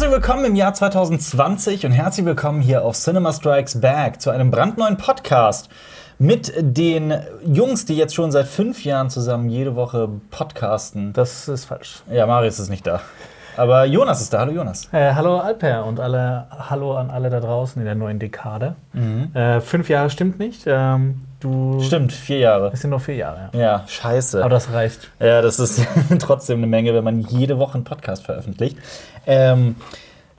Herzlich willkommen im Jahr 2020 und herzlich willkommen hier auf Cinema Strikes Back zu einem brandneuen Podcast mit den Jungs, die jetzt schon seit fünf Jahren zusammen jede Woche podcasten. Das ist falsch. Ja, Marius ist nicht da. Aber Jonas ist da. Hallo Jonas. Äh, hallo Alper und alle, hallo an alle da draußen in der neuen Dekade. Äh, fünf Jahre stimmt nicht. Ähm, du Stimmt, vier Jahre. Es sind nur vier Jahre. Ja. Ja, scheiße. Aber das reicht. Ja, das ist trotzdem eine Menge, wenn man jede Woche einen Podcast veröffentlicht. Ähm,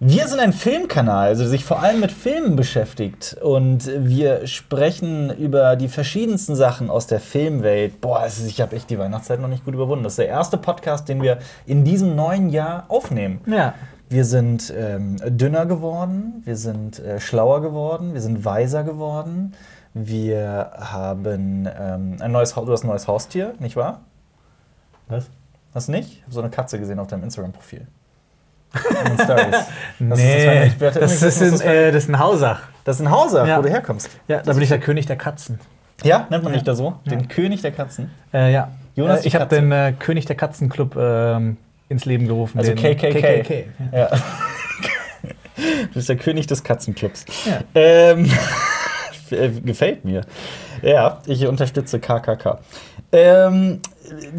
wir sind ein Filmkanal, also der sich vor allem mit Filmen beschäftigt. Und wir sprechen über die verschiedensten Sachen aus der Filmwelt. Boah, ist, ich habe echt die Weihnachtszeit noch nicht gut überwunden. Das ist der erste Podcast, den wir in diesem neuen Jahr aufnehmen. Ja. Wir sind ähm, dünner geworden, wir sind äh, schlauer geworden, wir sind weiser geworden. Wir haben ähm, ein neues Haus, du hast ein neues Haustier, nicht wahr? Was? Hast du nicht? Ich habe so eine Katze gesehen auf deinem Instagram-Profil. In den Stories. Das nee, ist das, das, ist ein, äh, das ist ein Hausach. das ist ein Hausach, Ja. wo du herkommst. Ja, da bin ich der König der Katzen. Ja, nennt man Ja. nicht da so? Den Ja. König der Katzen. Äh, ja. Jonas, äh, ich habe den äh, König der Katzenclub ähm, ins Leben gerufen. Also KKK. Ja. Ja. Du bist der König des Katzenclubs. Ja. Ähm, äh, gefällt mir. Ja, ich unterstütze KKK. Ähm,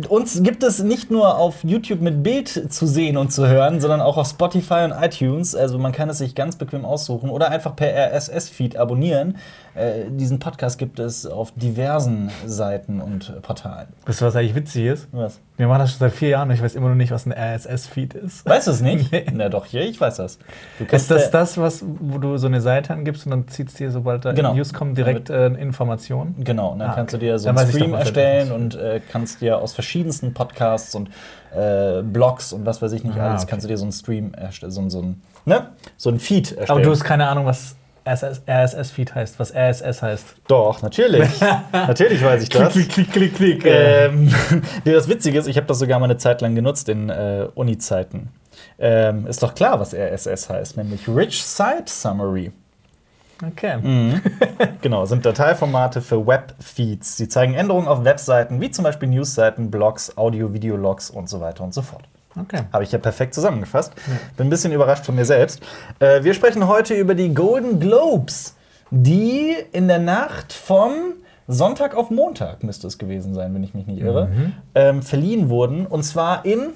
uns gibt es nicht nur auf YouTube mit Bild zu sehen und zu hören, sondern auch auf Spotify und iTunes. Also man kann es sich ganz bequem aussuchen oder einfach per RSS-Feed abonnieren. Äh, diesen Podcast gibt es auf diversen Seiten und Portalen. Wisst ihr, was eigentlich witzig ist? Was? Wir machen das schon seit vier Jahren und ich weiß immer noch nicht, was ein RSS-Feed ist. Weißt du es nicht? Nee. Na doch, hier, ich weiß das. Du Ist das äh, das, was, wo du so eine Seite angibst und dann zieht es dir, sobald da Genau. News kommen, direkt äh, Informationen? Genau, und dann Ah, kannst okay. du dir so einen Stream doch, erstellen und äh, kannst dir aus verschiedensten Podcasts und äh, Blogs und was weiß ich nicht Ah, alles, okay. kannst du dir so einen Stream erstellen, so, so ein, ne? so ein Feed erstellen. Aber du hast keine Ahnung, was RSS-Feed heißt, was RSS heißt. Doch, natürlich. natürlich weiß ich das. klick, klick, klick. Ähm, nee, das Witzige ist, ich habe das sogar mal eine Zeit lang genutzt in äh, Uni-Zeiten. Ähm, ist doch klar, was RSS heißt, nämlich Rich Site Summary. Okay. Mhm. genau, sind Dateiformate für Webfeeds. Sie zeigen Änderungen auf Webseiten, wie zum Beispiel Newsseiten, Blogs, Audio-Video-Logs und so weiter und so fort. Okay. Habe ich ja perfekt zusammengefasst. Bin ein bisschen überrascht von mir selbst. Äh, wir sprechen heute über die Golden Globes, die in der Nacht vom Sonntag auf Montag müsste es gewesen sein, wenn ich mich nicht irre, ähm, verliehen wurden. Und zwar in,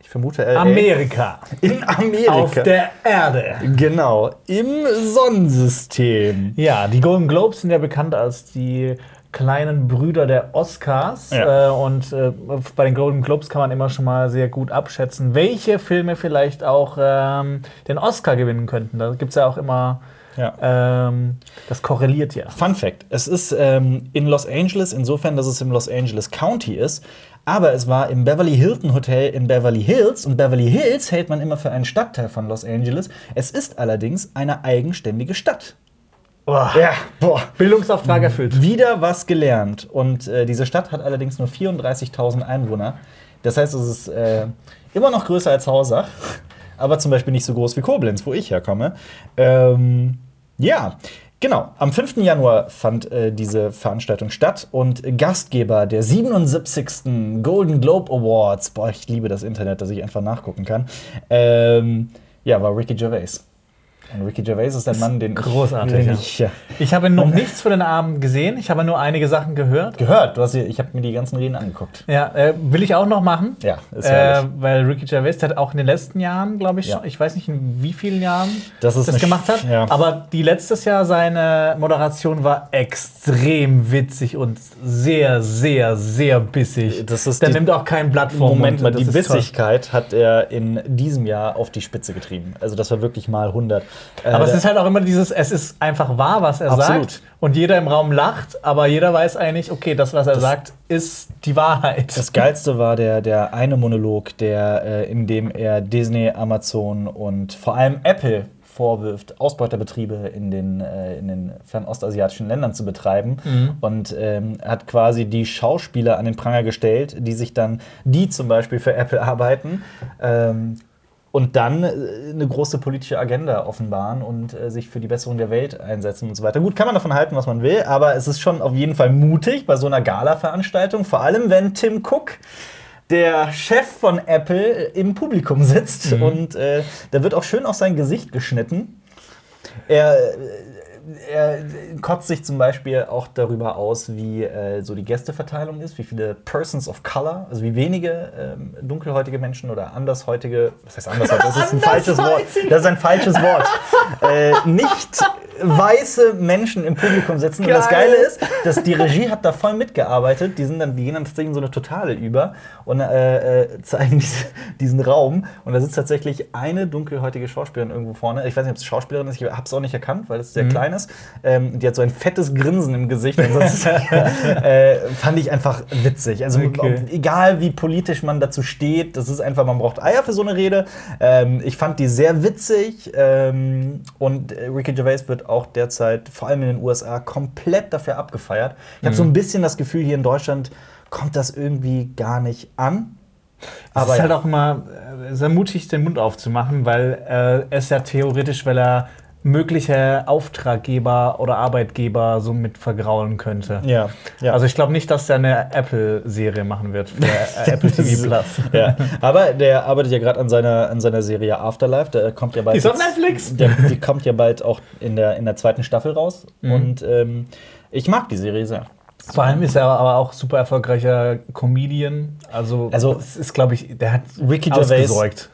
ich vermute, LA. Amerika. In Amerika. Auf der Erde. genau, im Sonnensystem. Ja, die Golden Globes sind ja bekannt als die kleinen Brüder der Oscars. Ja. Äh, und äh, bei den Golden Globes kann man immer schon mal sehr gut abschätzen, welche Filme vielleicht auch ähm, den Oscar gewinnen könnten. Da gibt es ja auch immer, Ja. ähm, das korreliert ja. Fun Fact: Es ist ähm, in Los Angeles, insofern, dass es im Los Angeles County ist. Aber es war im Beverly Hilton Hotel in Beverly Hills. Und Beverly Hills hält man immer für einen Stadtteil von Los Angeles. Es ist allerdings eine eigenständige Stadt. Boah. Ja, boah. Bildungsauftrag erfüllt. Wieder was gelernt. Und äh, diese Stadt hat allerdings nur 34.000 Einwohner. Das heißt, es ist äh, immer noch größer als Hausach, aber zum Beispiel nicht so groß wie Koblenz, wo ich herkomme. Ähm, ja, genau. Am 5. Januar fand äh, diese Veranstaltung statt und Gastgeber der 77. Golden Globe Awards, boah, ich liebe das Internet, dass ich einfach nachgucken kann, ähm, ja, war Ricky Gervais. Und Ricky Gervais ist ein Mann, den großartig, den ja. ich ja, Ich habe noch nichts von den Abend gesehen. Ich habe nur einige Sachen gehört. gehört. Du hast, ich habe mir die ganzen Reden angeguckt. Ja, äh, will ich auch noch machen. Ja, ist Äh, herrlich. weil Ricky Gervais der hat auch in den letzten Jahren, glaube ich, Ja. schon, ich weiß nicht in wie vielen Jahren Das eine gemacht hat. Ja. Aber die letztes Jahr seine Moderation war extrem witzig und sehr, sehr, sehr bissig. Das ist Der nimmt auch kein Blatt vom Moment mal, die Das ist toll. Bissigkeit hat er in diesem Jahr auf die Spitze getrieben. Also das war wirklich mal 100. Äh, Aber es ist halt auch immer dieses, es ist einfach wahr, was er Absolut. sagt. Und jeder im Raum lacht, aber jeder weiß eigentlich, okay, das, was er sagt, ist die Wahrheit. Das Geilste war der, der eine Monolog, der, äh, in dem er Disney, Amazon und vor allem Apple vorwirft, Ausbeuterbetriebe in den, äh, in den fernostasiatischen Ländern zu betreiben. Und ähm, hat quasi die Schauspieler an den Pranger gestellt, die sich dann, die zum Beispiel für Apple arbeiten, ähm, und dann äh, eine große politische Agenda offenbaren und äh, sich für die Besserung der Welt einsetzen und so weiter. Gut, kann man davon halten, was man will, aber es ist schon auf jeden Fall mutig bei so einer Gala-Veranstaltung, vor allem wenn Tim Cook der Chef von Apple im Publikum sitzt und äh, da wird auch schön auf sein Gesicht geschnitten. Er, äh, er kotzt sich zum Beispiel auch darüber aus, wie äh, so die Gästeverteilung ist, wie viele Persons of Color, also wie wenige ähm, dunkelhäutige Menschen oder andershäutige, was heißt andershäutige? Das ist ein falsches Wort. Das ist ein falsches Wort. äh, nicht weiße Menschen im Publikum sitzen. Und das Geil. Geile ist, dass die Regie hat da voll mitgearbeitet. Die, sind dann, die gehen dann tatsächlich in so eine Totale über und äh, äh, zeigen diese, diesen Raum. Und da sitzt tatsächlich eine dunkelhäutige Schauspielerin irgendwo vorne. Ich weiß nicht, ob es Schauspielerin ist, ich habe es auch nicht erkannt, weil es sehr klein ist. Ähm, die hat so ein fettes Grinsen im Gesicht. Sonst, äh, fand ich einfach witzig. Also Okay. ob- egal wie politisch man dazu steht, das ist einfach, man braucht Eier für so eine Rede. Ähm, ich fand die sehr witzig ähm, und Ricky Gervais wird auch derzeit, vor allem in den USA, komplett dafür abgefeiert. Ich habe so ein bisschen das Gefühl, hier in Deutschland kommt das irgendwie gar nicht an. Aber es ist halt auch immer äh, sehr mutig, den Mund aufzumachen, weil äh, es ja theoretisch, weil er mögliche Auftraggeber oder Arbeitgeber so mit vergraulen könnte. ja, ja. Also ich glaube nicht, dass der eine Apple-Serie machen wird für Apple TV Plus. ja. Aber der arbeitet ja gerade an seiner, an seiner Serie Afterlife. Der kommt ja bald. Die ist auf Netflix? Der, die kommt ja bald auch in der, in der zweiten Staffel raus. Mhm. Und ähm, ich mag die Serie sehr. Vor allem ist er aber auch super erfolgreicher Comedian. Also, Also, es ist, glaube ich, der hat Ricky Gervais.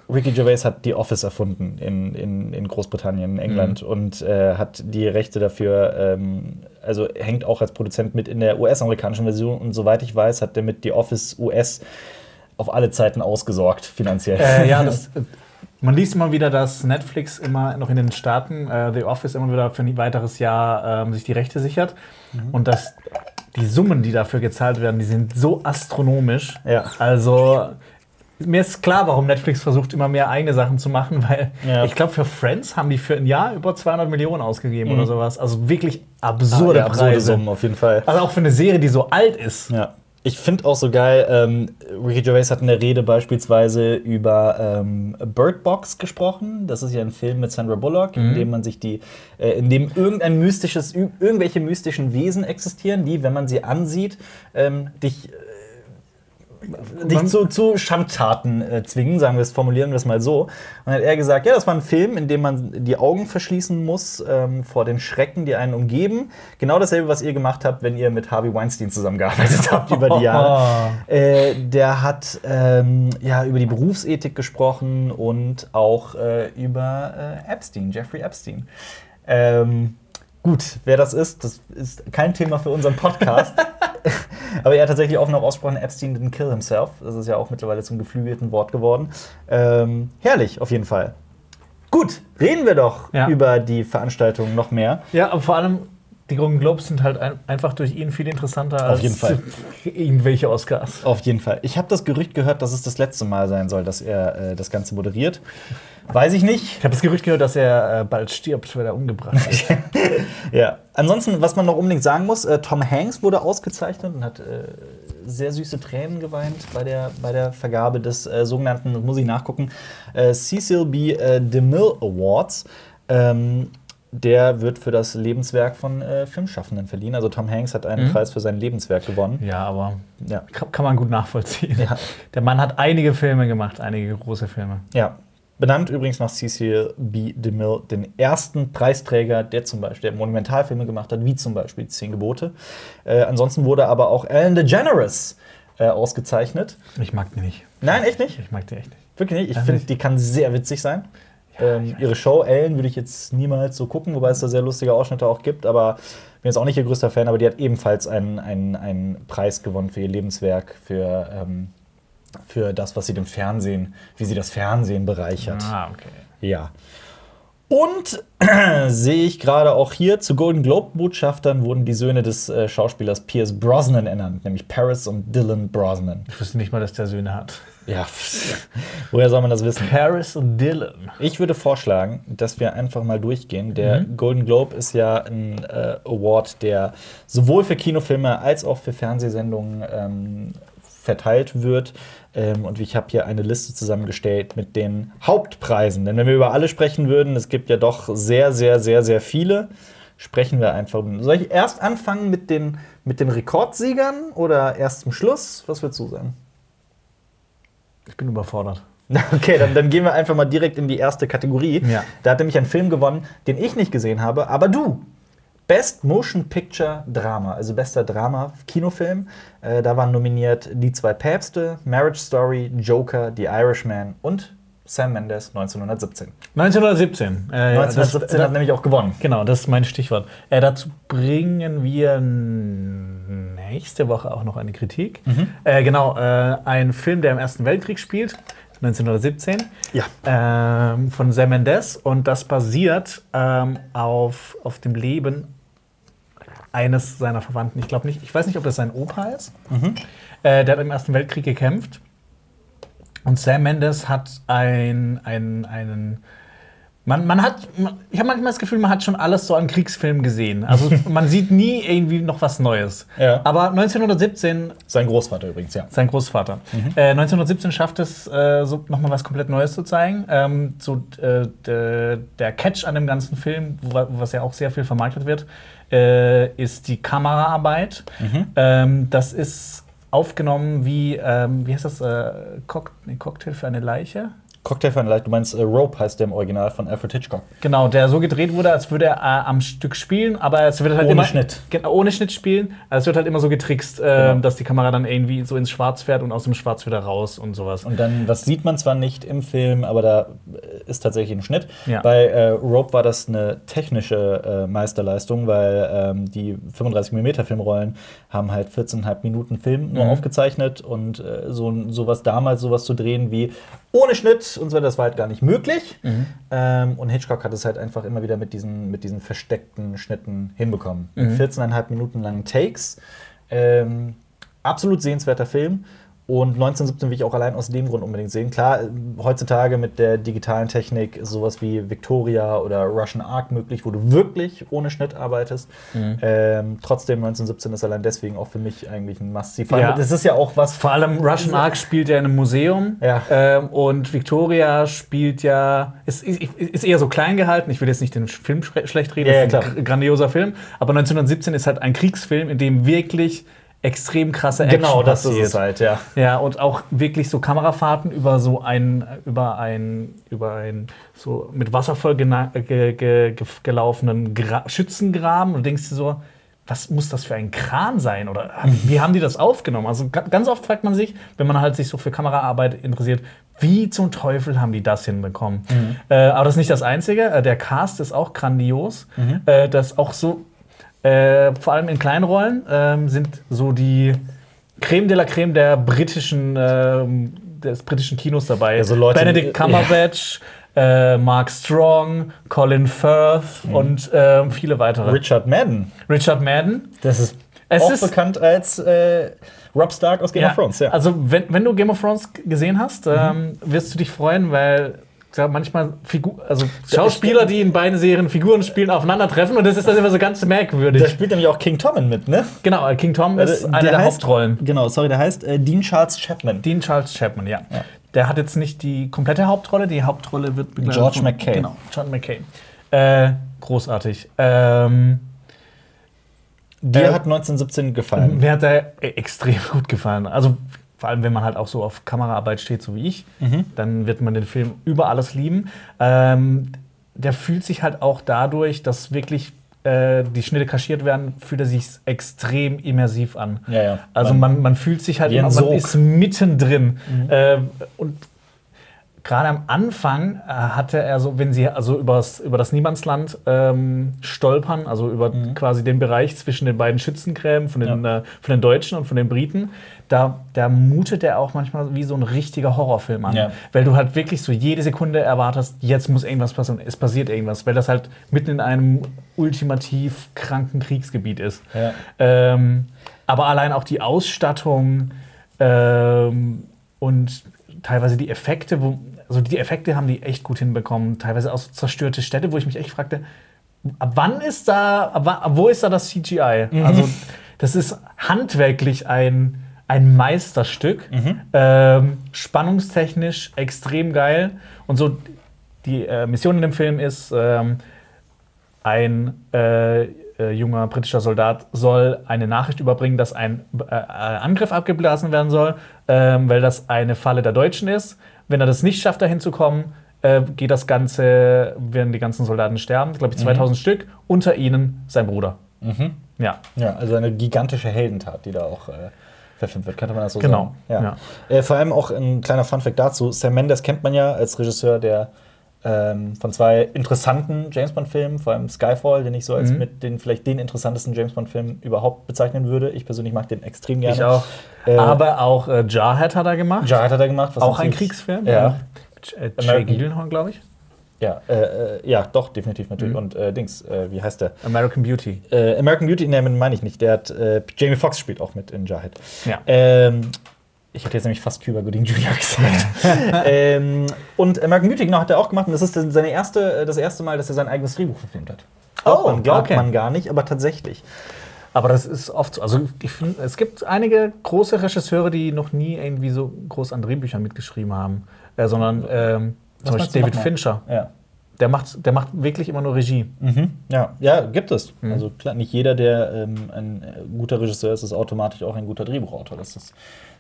Ricky Gervais hat The Office erfunden in, in, in Großbritannien, in England Mhm. und äh, hat die Rechte dafür, ähm, also hängt auch als Produzent mit in der US-amerikanischen Version und soweit ich weiß, hat der mit The Office US auf alle Zeiten ausgesorgt finanziell. Äh, ja, das, man liest immer wieder, dass Netflix immer noch in den Staaten, äh, The Office immer wieder für ein weiteres Jahr ähm, sich die Rechte sichert. Mhm. Und dass die Summen, die dafür gezahlt werden, die sind so astronomisch. Ja. Also mir ist klar, warum Netflix versucht, immer mehr eigene Sachen zu machen, weil Ja. ich glaube, für Friends haben die für ein Jahr über 200 Millionen ausgegeben Mhm. oder sowas. Also wirklich absurde ja, absurde Preise. Summen auf jeden Fall. Also auch für eine Serie, die so alt ist. Ja. Ich finde auch so geil, ähm, Ricky Gervais hat in der Rede beispielsweise über ähm, Bird Box gesprochen. Das ist ja ein Film mit Sandra Bullock, in dem man sich die, äh, in dem irgendein mystisches, irgendwelche mystischen Wesen existieren, die, wenn man sie ansieht, ähm, dich, äh, dich zu, zu Schandtaten äh, zwingen, sagen wir es, formulieren wir es mal so. Und dann hat er gesagt, ja, das war ein Film, in dem man die Augen verschließen muss ähm, vor den Schrecken, die einen umgeben. Genau dasselbe, was ihr gemacht habt, wenn ihr mit Harvey Weinstein zusammengearbeitet habt über die Jahre. Äh, der hat ähm, ja über die Berufsethik gesprochen und auch äh, über äh, Epstein, Jeffrey Epstein. Ähm, gut, wer das ist, das ist kein Thema für unseren Podcast. Aber er hat tatsächlich offen auch ausgesprochen, Epstein didn't kill himself. Das ist ja auch mittlerweile zum geflügelten Wort geworden. Ähm, herrlich, auf jeden Fall. Gut, reden wir doch Ja. über die Veranstaltung noch mehr. Ja, aber vor allem, die Golden Globes sind halt ein, einfach durch ihn viel interessanter als irgendwelche Oscars. Auf jeden Fall. Ich habe das Gerücht gehört, dass es das letzte Mal sein soll, dass er äh, das Ganze moderiert. Weiß ich nicht. Ich habe das Gerücht gehört, dass er äh, bald stirbt, weil er umgebracht wird. Ja. Ansonsten, was man noch unbedingt sagen muss, äh, Tom Hanks wurde ausgezeichnet und hat äh, sehr süße Tränen geweint bei der, bei der Vergabe des äh, sogenannten, muss ich nachgucken, äh, Cecil B. DeMille Awards. Ähm, der wird für das Lebenswerk von äh, Filmschaffenden verliehen. Also Tom Hanks hat einen Mhm. Preis für sein Lebenswerk gewonnen. ja, aber Ja. kann, man gut nachvollziehen. Ja. Der Mann hat einige Filme gemacht, einige große Filme. Ja. Benannt übrigens nach Cecil B. DeMille, den ersten Preisträger, der zum Beispiel der Monumentalfilme gemacht hat, wie zum Beispiel Die Zehn Gebote. Äh, ansonsten wurde aber auch Ellen DeGeneres äh, ausgezeichnet. Ich mag die nicht. Nein, echt nicht? Ich mag die echt nicht. Wirklich nicht. Ich Ja, finde, die kann sehr witzig sein. Ähm, ihre Show Ellen würde ich jetzt niemals so gucken, wobei es da sehr lustige Ausschnitte auch gibt, aber bin jetzt auch nicht ihr größter Fan, aber die hat ebenfalls einen, einen, einen Preis gewonnen für ihr Lebenswerk, für, ähm, für das, was sie dem Fernsehen, wie sie das Fernsehen bereichert. Ah, okay. Ja. Und sehe ich gerade auch hier zu Golden Globe-Botschaftern wurden die Söhne des äh, Schauspielers Pierce Brosnan ernannt, nämlich Paris und Dylan Brosnan. Ich wusste nicht mal, dass der Söhne hat. Ja, woher soll man das wissen? Paris und Dylan. Ich würde vorschlagen, dass wir einfach mal durchgehen. Der Mhm. Golden Globe ist ja ein äh, Award, der sowohl für Kinofilme als auch für Fernsehsendungen ähm, verteilt wird. Ähm, und ich habe hier eine Liste zusammengestellt mit den Hauptpreisen. Denn wenn wir über alle sprechen würden, es gibt ja doch sehr, sehr, sehr, sehr viele, sprechen wir einfach. Soll ich erst anfangen mit den, mit den Rekordsiegern oder erst zum Schluss? Was würdest du sagen? Ich bin überfordert. Okay, dann, dann gehen wir einfach mal direkt in die erste Kategorie. Ja. Da hat nämlich ein Film gewonnen, den ich nicht gesehen habe, aber du. Best Motion Picture Drama, also bester Drama-Kinofilm. Äh, da waren nominiert Die zwei Päpste, Marriage Story, Joker, The Irishman und Sam Mendes 1917. 1917. Äh, ja, 1917 das- hat nämlich auch gewonnen. Genau, das ist mein Stichwort. Äh, dazu bringen wir nächste Woche auch noch eine Kritik. Äh, genau, äh, ein Film, der im Ersten Weltkrieg spielt, 1917, Ja. ähm, von Sam Mendes. Und das basiert ähm, auf, auf dem Leben eines seiner Verwandten. Ich glaube nicht, ich weiß nicht, ob das sein Opa ist. Äh, der hat im Ersten Weltkrieg gekämpft. Und Sam Mendes hat ein, ein, einen. Man, man hat, man, ich habe manchmal das Gefühl, man hat schon alles so an Kriegsfilmen gesehen. Also man sieht nie irgendwie noch was Neues. Ja. Aber 1917 Sein Großvater übrigens, ja. sein Großvater. Äh, 1917 schafft es, äh, so nochmal was komplett Neues zu zeigen. Ähm, so, äh, de, der Catch an dem ganzen Film, wo, was ja auch sehr viel vermarktet wird, äh, ist die Kameraarbeit. Ähm, das ist aufgenommen wie, ähm, wie heißt das, äh, Cock nee, Cocktail für eine Leiche? Cocktail für eine Leiche, du meinst äh, Rope heißt der im Original von Alfred Hitchcock. Genau, der so gedreht wurde, als würde er äh, am Stück spielen, aber es wird halt Ohne immer Schnitt. Genau, ohne Schnitt spielen. Also es wird halt immer so getrickst, äh, Genau. dass die Kamera dann irgendwie so ins Schwarz fährt und aus dem Schwarz wieder raus und sowas. Und dann, das sieht man zwar nicht im Film, aber da äh, ist tatsächlich ein Schnitt. Ja. Bei äh, Rope war das eine technische äh, Meisterleistung, weil ähm, die 35 mm Filmrollen haben halt 14,5 Minuten Film nur Mhm. aufgezeichnet und äh, so sowas damals sowas zu drehen wie ohne Schnitt und so, das war halt gar nicht möglich. Mhm. Ähm, und Hitchcock hat es halt einfach immer wieder mit diesen, mit diesen versteckten Schnitten hinbekommen. Mhm. Mit 14,5 Minuten langen Takes. Ähm, absolut sehenswerter Film. Und 1917 will ich auch allein aus dem Grund unbedingt sehen. Klar, heutzutage mit der digitalen Technik ist sowas wie Victoria oder Russian Ark möglich, wo du wirklich ohne Schnitt arbeitest. Mhm. Ähm, trotzdem 1917 ist allein deswegen auch für mich eigentlich ein allem, Ja. Das ist ja auch was. Vor allem Russian Ark spielt ja in einem Museum. Ja. Ähm, und Victoria spielt ja, ist, ist, eher so klein gehalten. Ich will jetzt nicht den Film schlecht reden, Ja, ja, ist ein klar. gr- grandioser Film. Aber 1917 ist halt ein Kriegsfilm, in dem wirklich extrem krasse Action Genau, das passiert. ist es halt, ja. Ja, und auch wirklich so Kamerafahrten über so ein, über ein, über ein so mit Wasser voll ge, ge, ge, gelaufenen Gra Schützengraben und denkst dir so, was muss das für ein Kran sein? Oder wie haben die das aufgenommen? Also ga- ganz oft fragt man sich, wenn man halt sich so für Kameraarbeit interessiert, wie zum Teufel haben die das hinbekommen? Äh, aber das ist nicht das Einzige. Äh, Der Cast ist auch grandios. Äh, das auch so, äh, vor allem in Kleinrollen, ähm, sind so die Creme de la Creme der britischen, ähm, des britischen Kinos dabei. so Leute, Benedict Cumberbatch, äh, Mark Strong, Colin Firth und ähm, viele weitere. Richard Madden. Richard Madden. Das ist Es auch ist- bekannt als äh, Rob Stark aus Game of Thrones. Ja. Also, wenn, wenn du Game of Thrones gesehen hast, Mhm. ähm, wirst du dich freuen, weil ja, manchmal Figur, also Schauspieler, die in beiden Serien Figuren spielen, aufeinandertreffen und das ist dann immer so ganz merkwürdig. da spielt nämlich auch King Tommen mit, ne? genau, äh, King Tom ist Der einer der heißt- Hauptrollen. Genau, sorry, der heißt äh, Dean Charles Chapman. Dean Charles Chapman, ja. Der hat jetzt nicht die komplette Hauptrolle, die Hauptrolle wird begleitet George von- McCain. Genau, John McCain. Äh, großartig. Ähm, Dir Äh, hat 1917 gefallen. Mir hat er e- extrem gut gefallen. Also vor allem, wenn man halt auch so auf Kameraarbeit steht, so wie ich, dann wird man den Film über alles lieben. Ähm, der fühlt sich halt auch dadurch, dass wirklich äh, die Schnitte kaschiert werden, fühlt er sich extrem immersiv an. Ja, ja. Also man, man fühlt sich halt man Sog. ist mittendrin. Äh, und gerade am Anfang äh, hatte er so, wenn sie also übers, über das Niemandsland ähm, stolpern, also über quasi den Bereich zwischen den beiden Schützengräben von den, äh, von den Deutschen und von den Briten, da, da mutet er auch manchmal wie so ein richtiger Horrorfilm an. Ja. Weil du halt wirklich so jede Sekunde erwartest, jetzt muss irgendwas passieren, es passiert irgendwas, weil das halt mitten in einem ultimativ kranken Kriegsgebiet ist. Ja. Ähm, aber allein auch die Ausstattung ähm, und teilweise die Effekte, wo, also die Effekte haben die echt gut hinbekommen. Teilweise auch so zerstörte Städte, wo ich mich echt fragte, ab wann ist da, ab, wo ist da das CGI? Also das ist handwerklich ein, ein Meisterstück, ähm, spannungstechnisch extrem geil und so die äh, Mission in dem Film ist ähm, ein äh, äh, junger britischer Soldat soll eine Nachricht überbringen, dass ein äh, äh, Angriff abgeblasen werden soll, ähm, weil das eine Falle der Deutschen ist. Wenn er das nicht schafft, dahin zu kommen, äh, geht das Ganze, werden die ganzen Soldaten sterben, glaube ich 2000 Stück, unter ihnen sein Bruder. Ja. Ja, also eine gigantische Heldentat, die da auch äh, verfilmt wird, könnte man das so Genau, sagen. Ja. Äh, vor allem auch ein kleiner Funfact dazu: Sam Mendes kennt man ja als Regisseur der ähm, von zwei interessanten James Bond-Filmen, vor allem Skyfall, den ich so als Mhm. mit den vielleicht den interessantesten James Bond-Film überhaupt bezeichnen würde. Ich persönlich mag den extrem gerne. Ich auch. Äh, Aber auch äh, Jarhead hat er gemacht. Jarhead hat er gemacht. was auch ein Kriegsfilm. Ja. Äh, Jay Gyllenhaal, glaube ich. Ja, äh, äh, ja, doch, definitiv natürlich. Mhm. Und äh, Dings, äh, wie heißt der? American Beauty. Äh, American Beauty, nee, meine ich nicht. Der hat, Jamie Foxx spielt auch mit in Jarhead. Ja. Ähm, ich hätte jetzt nämlich fast Cuba Gooding Jr. gesagt. ähm, und American Beauty, genau, hat er auch gemacht. Und das ist seine erste, äh, das erste Mal, dass er sein eigenes Drehbuch verfilmt hat. Glaubt Oh, man, glaubt okay. man gar nicht, aber tatsächlich. Aber das ist oft so. Also ich finde, es gibt einige große Regisseure, die noch nie irgendwie so groß an Drehbüchern mitgeschrieben haben, äh, sondern ähm, zum Beispiel David? Fincher. Ja. Der macht, der macht wirklich immer nur Regie. Mhm. Ja, ja, gibt es. Mhm. Also klar, nicht jeder, der ähm, ein guter Regisseur ist, ist automatisch auch ein guter Drehbuchautor. Das, ist,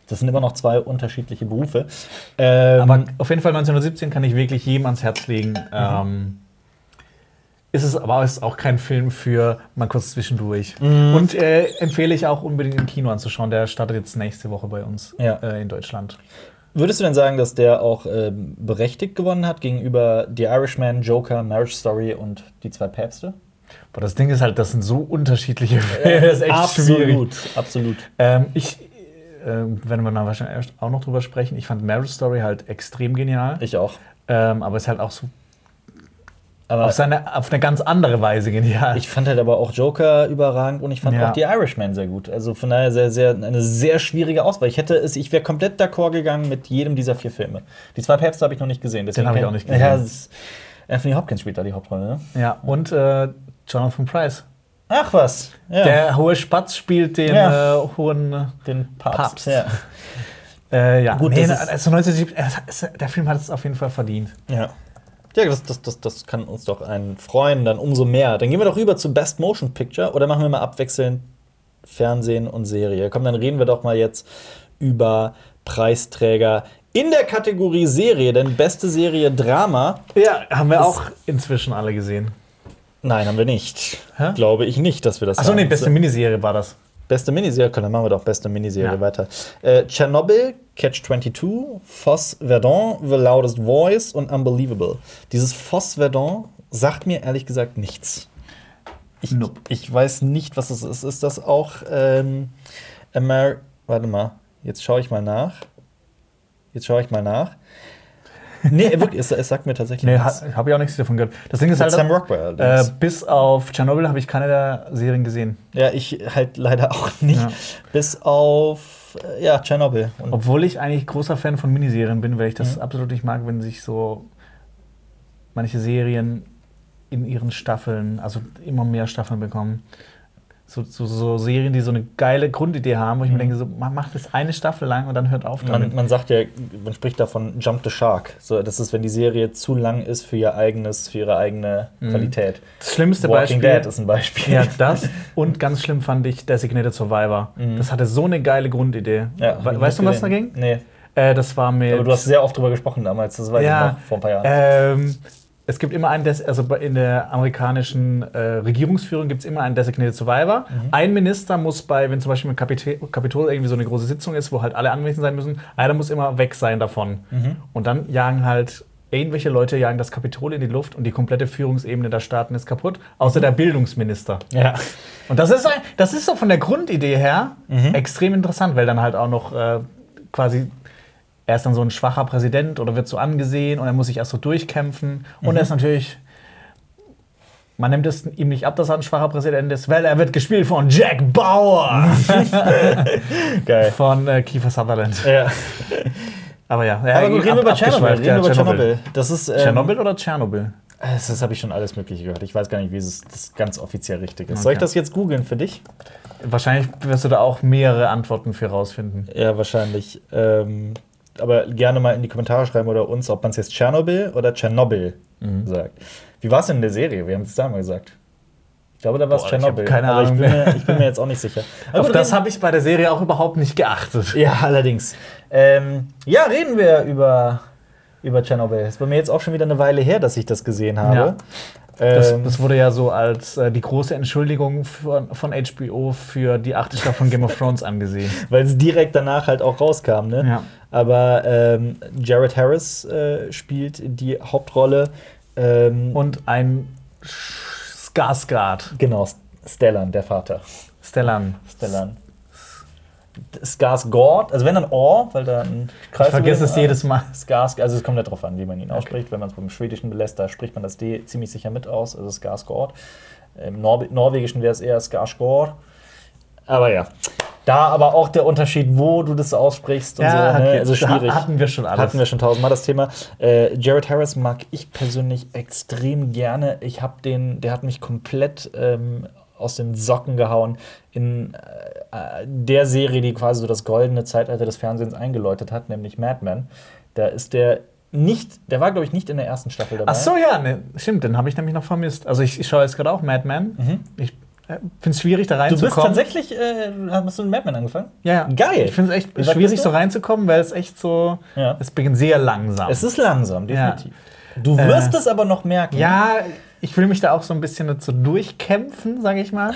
das sind immer noch zwei unterschiedliche Berufe. Ähm, Aber auf jeden Fall 1917 kann ich wirklich jedem ans Herz legen. Mhm. Ähm, ist es aber ist auch kein Film für mal kurz zwischendurch. Mhm. Und äh, empfehle ich auch unbedingt im Kino anzuschauen. Der startet jetzt nächste Woche bei uns Ja. äh, in Deutschland. Würdest du denn sagen, dass der auch ähm, berechtigt gewonnen hat gegenüber The Irishman, Joker, Marriage Story und die zwei Päpste? Aber das Ding ist halt, das sind so unterschiedliche Filme. das ist echt schwierig. absolut, absolut. Ähm, ich, äh, werden wir dann wahrscheinlich auch noch drüber sprechen. Ich fand Marriage Story halt extrem genial. Ich auch. Ähm, aber es ist halt auch so Aber auf, seine, auf eine ganz andere Weise genial. ich fand halt aber auch Joker überragend und ich fand Ja. auch The Irishman sehr gut. Also von daher sehr, sehr, eine sehr schwierige Auswahl. Ich hätte es, ich wäre komplett d'accord gegangen mit jedem dieser vier Filme. Die zwei Päpste habe ich noch nicht gesehen. deswegen hab ich auch nicht gesehen. Ja, Anthony Hopkins spielt da die Hauptrolle, ne? ja, und äh, Jonathan Price. Ach was. Ja. Der hohe Spatz spielt den Ja. äh, hohen. äh, den Papst. Papst. Ja. Äh, ja, Gut, nee, also 1970, es- es- der Film hat es auf jeden Fall verdient. Ja. Ja, das, das, das, das kann uns doch einen freuen, dann umso mehr. Dann gehen wir doch rüber zu Best Motion Picture oder machen wir mal abwechselnd Fernsehen und Serie. Komm, dann reden wir doch mal jetzt über Preisträger in der Kategorie Serie, denn beste Serie Drama. Ja, haben wir auch inzwischen alle gesehen. Nein, haben wir nicht. Hä? Glaube ich nicht, dass wir das Achso, haben. nee, beste Miniserie war das. Beste Miniserie, komm, dann machen wir doch beste Miniserie Ja. weiter. Äh, Chernobyl, Catch 22, Foss Verdon, The Loudest Voice und Unbelievable. Dieses Foss Verdon sagt mir ehrlich gesagt nichts. Ich, Nope. ich weiß nicht, was es ist. Ist das auch ähm, Amer Warte mal, jetzt schaue ich mal nach. Jetzt schaue ich mal nach. Nee, wirklich, es, es sagt mir tatsächlich Nee, nichts. ha, habe ich auch nichts davon gehört. Das Ding ist Mit halt, Sam Rockwell. äh, bis auf Tschernobyl habe ich keine der Serien gesehen. ja, ich halt leider auch nicht. Ja. Bis auf äh, ja, Tschernobyl. Obwohl ich eigentlich großer Fan von Miniserien bin, weil ich das Mhm. absolut nicht mag, wenn sich so manche Serien in ihren Staffeln, also immer mehr Staffeln bekommen. So, so, so Serien, die so eine geile Grundidee haben, wo ich mir Mhm. denke, so, man macht das eine Staffel lang und dann hört auf damit. Man, man sagt ja, man spricht davon Jump the Shark. So, das ist, wenn die Serie zu lang ist für ihr eigenes, für ihre eigene Mhm. Qualität. Das schlimmste Walking Beispiel. Dead ist ein Beispiel. Ja, das. Und ganz schlimm fand ich Designated Survivor. Mhm. Das hatte so eine geile Grundidee. Ja, We weißt du, was da ging? Nee. Äh, das war mit. Aber du hast sehr oft drüber gesprochen damals, das weiß Ja, ich noch, vor ein paar Jahren. Ähm, es gibt immer einen, Des also in der amerikanischen äh, Regierungsführung gibt es immer einen Designated Survivor. Mhm. Ein Minister muss bei, wenn zum Beispiel im Kapite- Kapitol irgendwie so eine große Sitzung ist, wo halt alle anwesend sein müssen, einer muss immer weg sein davon. Mhm. Und dann jagen halt irgendwelche Leute jagen das Kapitol in die Luft und die komplette Führungsebene der Staaten ist kaputt, außer der Bildungsminister. ja. Und das ist, ein- das ist so von der Grundidee her Mhm. extrem interessant, weil dann halt auch noch äh, quasi er ist dann so ein schwacher Präsident oder wird so angesehen und er muss sich erst so durchkämpfen. Und Mhm. er ist natürlich. Man nimmt es ihm nicht ab, dass er ein schwacher Präsident ist, weil er wird gespielt von Jack Bauer Geil. von äh, Kiefer Sutherland. Ja. Aber ja, ja Aber gut, reden wir über Tschernobyl. Reden ja, über Tschernobyl. Das ist. ähm, Tschernobyl oder Tschernobyl? Das, habe ich schon alles Mögliche gehört. Ich weiß gar nicht, wie es das ganz offiziell richtig ist. Soll ich Okay. das jetzt googeln für dich? Wahrscheinlich wirst du da auch mehrere Antworten für rausfinden. Ja, wahrscheinlich. Ähm, aber gerne mal in die Kommentare schreiben oder uns, ob man es jetzt Tschernobyl oder Tschernobyl Mhm. sagt. Wie war es denn in der Serie? Wir haben es da mal gesagt. Ich glaube, da war es Boah, ich Tschernobyl. keine aber ich Ahnung bin, mir, ich bin mir jetzt auch nicht sicher. Aber Auf gut, das habe ich bei der Serie auch überhaupt nicht geachtet. Ja, allerdings. Ähm, ja, reden wir über, über Tschernobyl. Es war mir jetzt auch schon wieder eine Weile her, dass ich das gesehen habe. Ja. Das, Ähm, das wurde ja so als äh, die große Entschuldigung von, von HBO für die achte Staffel von Game of Thrones angesehen. weil es direkt danach halt auch rauskam. Ne? Ja. Aber ähm, Jared Harris äh, spielt die Hauptrolle. Ähm, Und ein Skarsgård, genau, Stellan, der Vater. Stellan. Stellan. Skarsgård, also wenn dann Or, weil da ein Kreis Ich vergesse es jedes Mal. Skars, also es kommt ja darauf an, wie man ihn ausspricht. Wenn man es beim Schwedischen belässt, da spricht man das D ziemlich sicher mit aus, also Skarsgård. Im Norwe Norwegischen wäre es eher Skarsgård. Aber ja, da aber auch der Unterschied, wo du das aussprichst und so, ne? okay. also schwierig. Hatten wir schon alles. Hatten wir schon tausendmal das Thema. Äh, Jared Harris mag ich persönlich extrem gerne. Ich habe den, der hat mich komplett ähm, aus den Socken gehauen in äh, der Serie, die quasi so das goldene Zeitalter des Fernsehens eingeläutet hat, nämlich Mad Men. Da ist der nicht, der war glaube ich nicht in der ersten Staffel dabei. Ach so, ja, ne, stimmt, den habe ich nämlich noch vermisst. Also ich, ich schaue jetzt gerade auch Mad Men. Ich äh, finde es schwierig, da Mhm. Du bist reinzukommen. tatsächlich, äh, hast du mit Mad Men angefangen? ja, ja. Geil. Ich finde es echt schwierig, so reinzukommen, weil es echt so, Ja. es beginnt sehr langsam. Es ist langsam, Ja. definitiv. Du wirst es aber noch merken. ja, ich will mich da auch so ein bisschen dazu durchkämpfen, sage ich mal.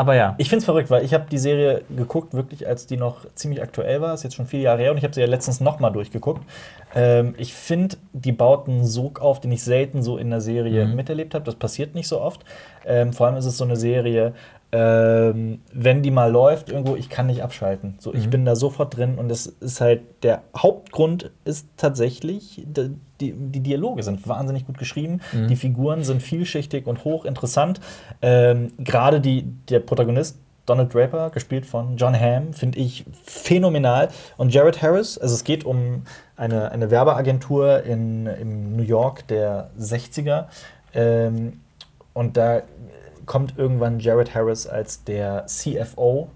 Aber ja. Ich finde es verrückt, weil ich habe die Serie geguckt, wirklich als die noch ziemlich aktuell war. Ist jetzt schon vier Jahre her und ich habe sie ja letztens noch mal durchgeguckt. Ähm, ich finde, die baut einen Sog auf, den ich selten so in der Serie miterlebt habe. Das passiert nicht so oft. Ähm, vor allem ist es so eine Serie, ähm, wenn die mal läuft irgendwo, ich kann nicht abschalten. So, ich bin da sofort drin und es ist halt der Hauptgrund ist tatsächlich die, die Dialoge sind wahnsinnig gut geschrieben, die Figuren sind vielschichtig und hochinteressant. Ähm, Gerade die der Protagonist Donald Draper, gespielt von John Hamm, finde ich phänomenal. Und Jared Harris, also es geht um eine, eine Werbeagentur in, in New York der 60er. Ähm, und da kommt irgendwann Jared Harris als der CFO,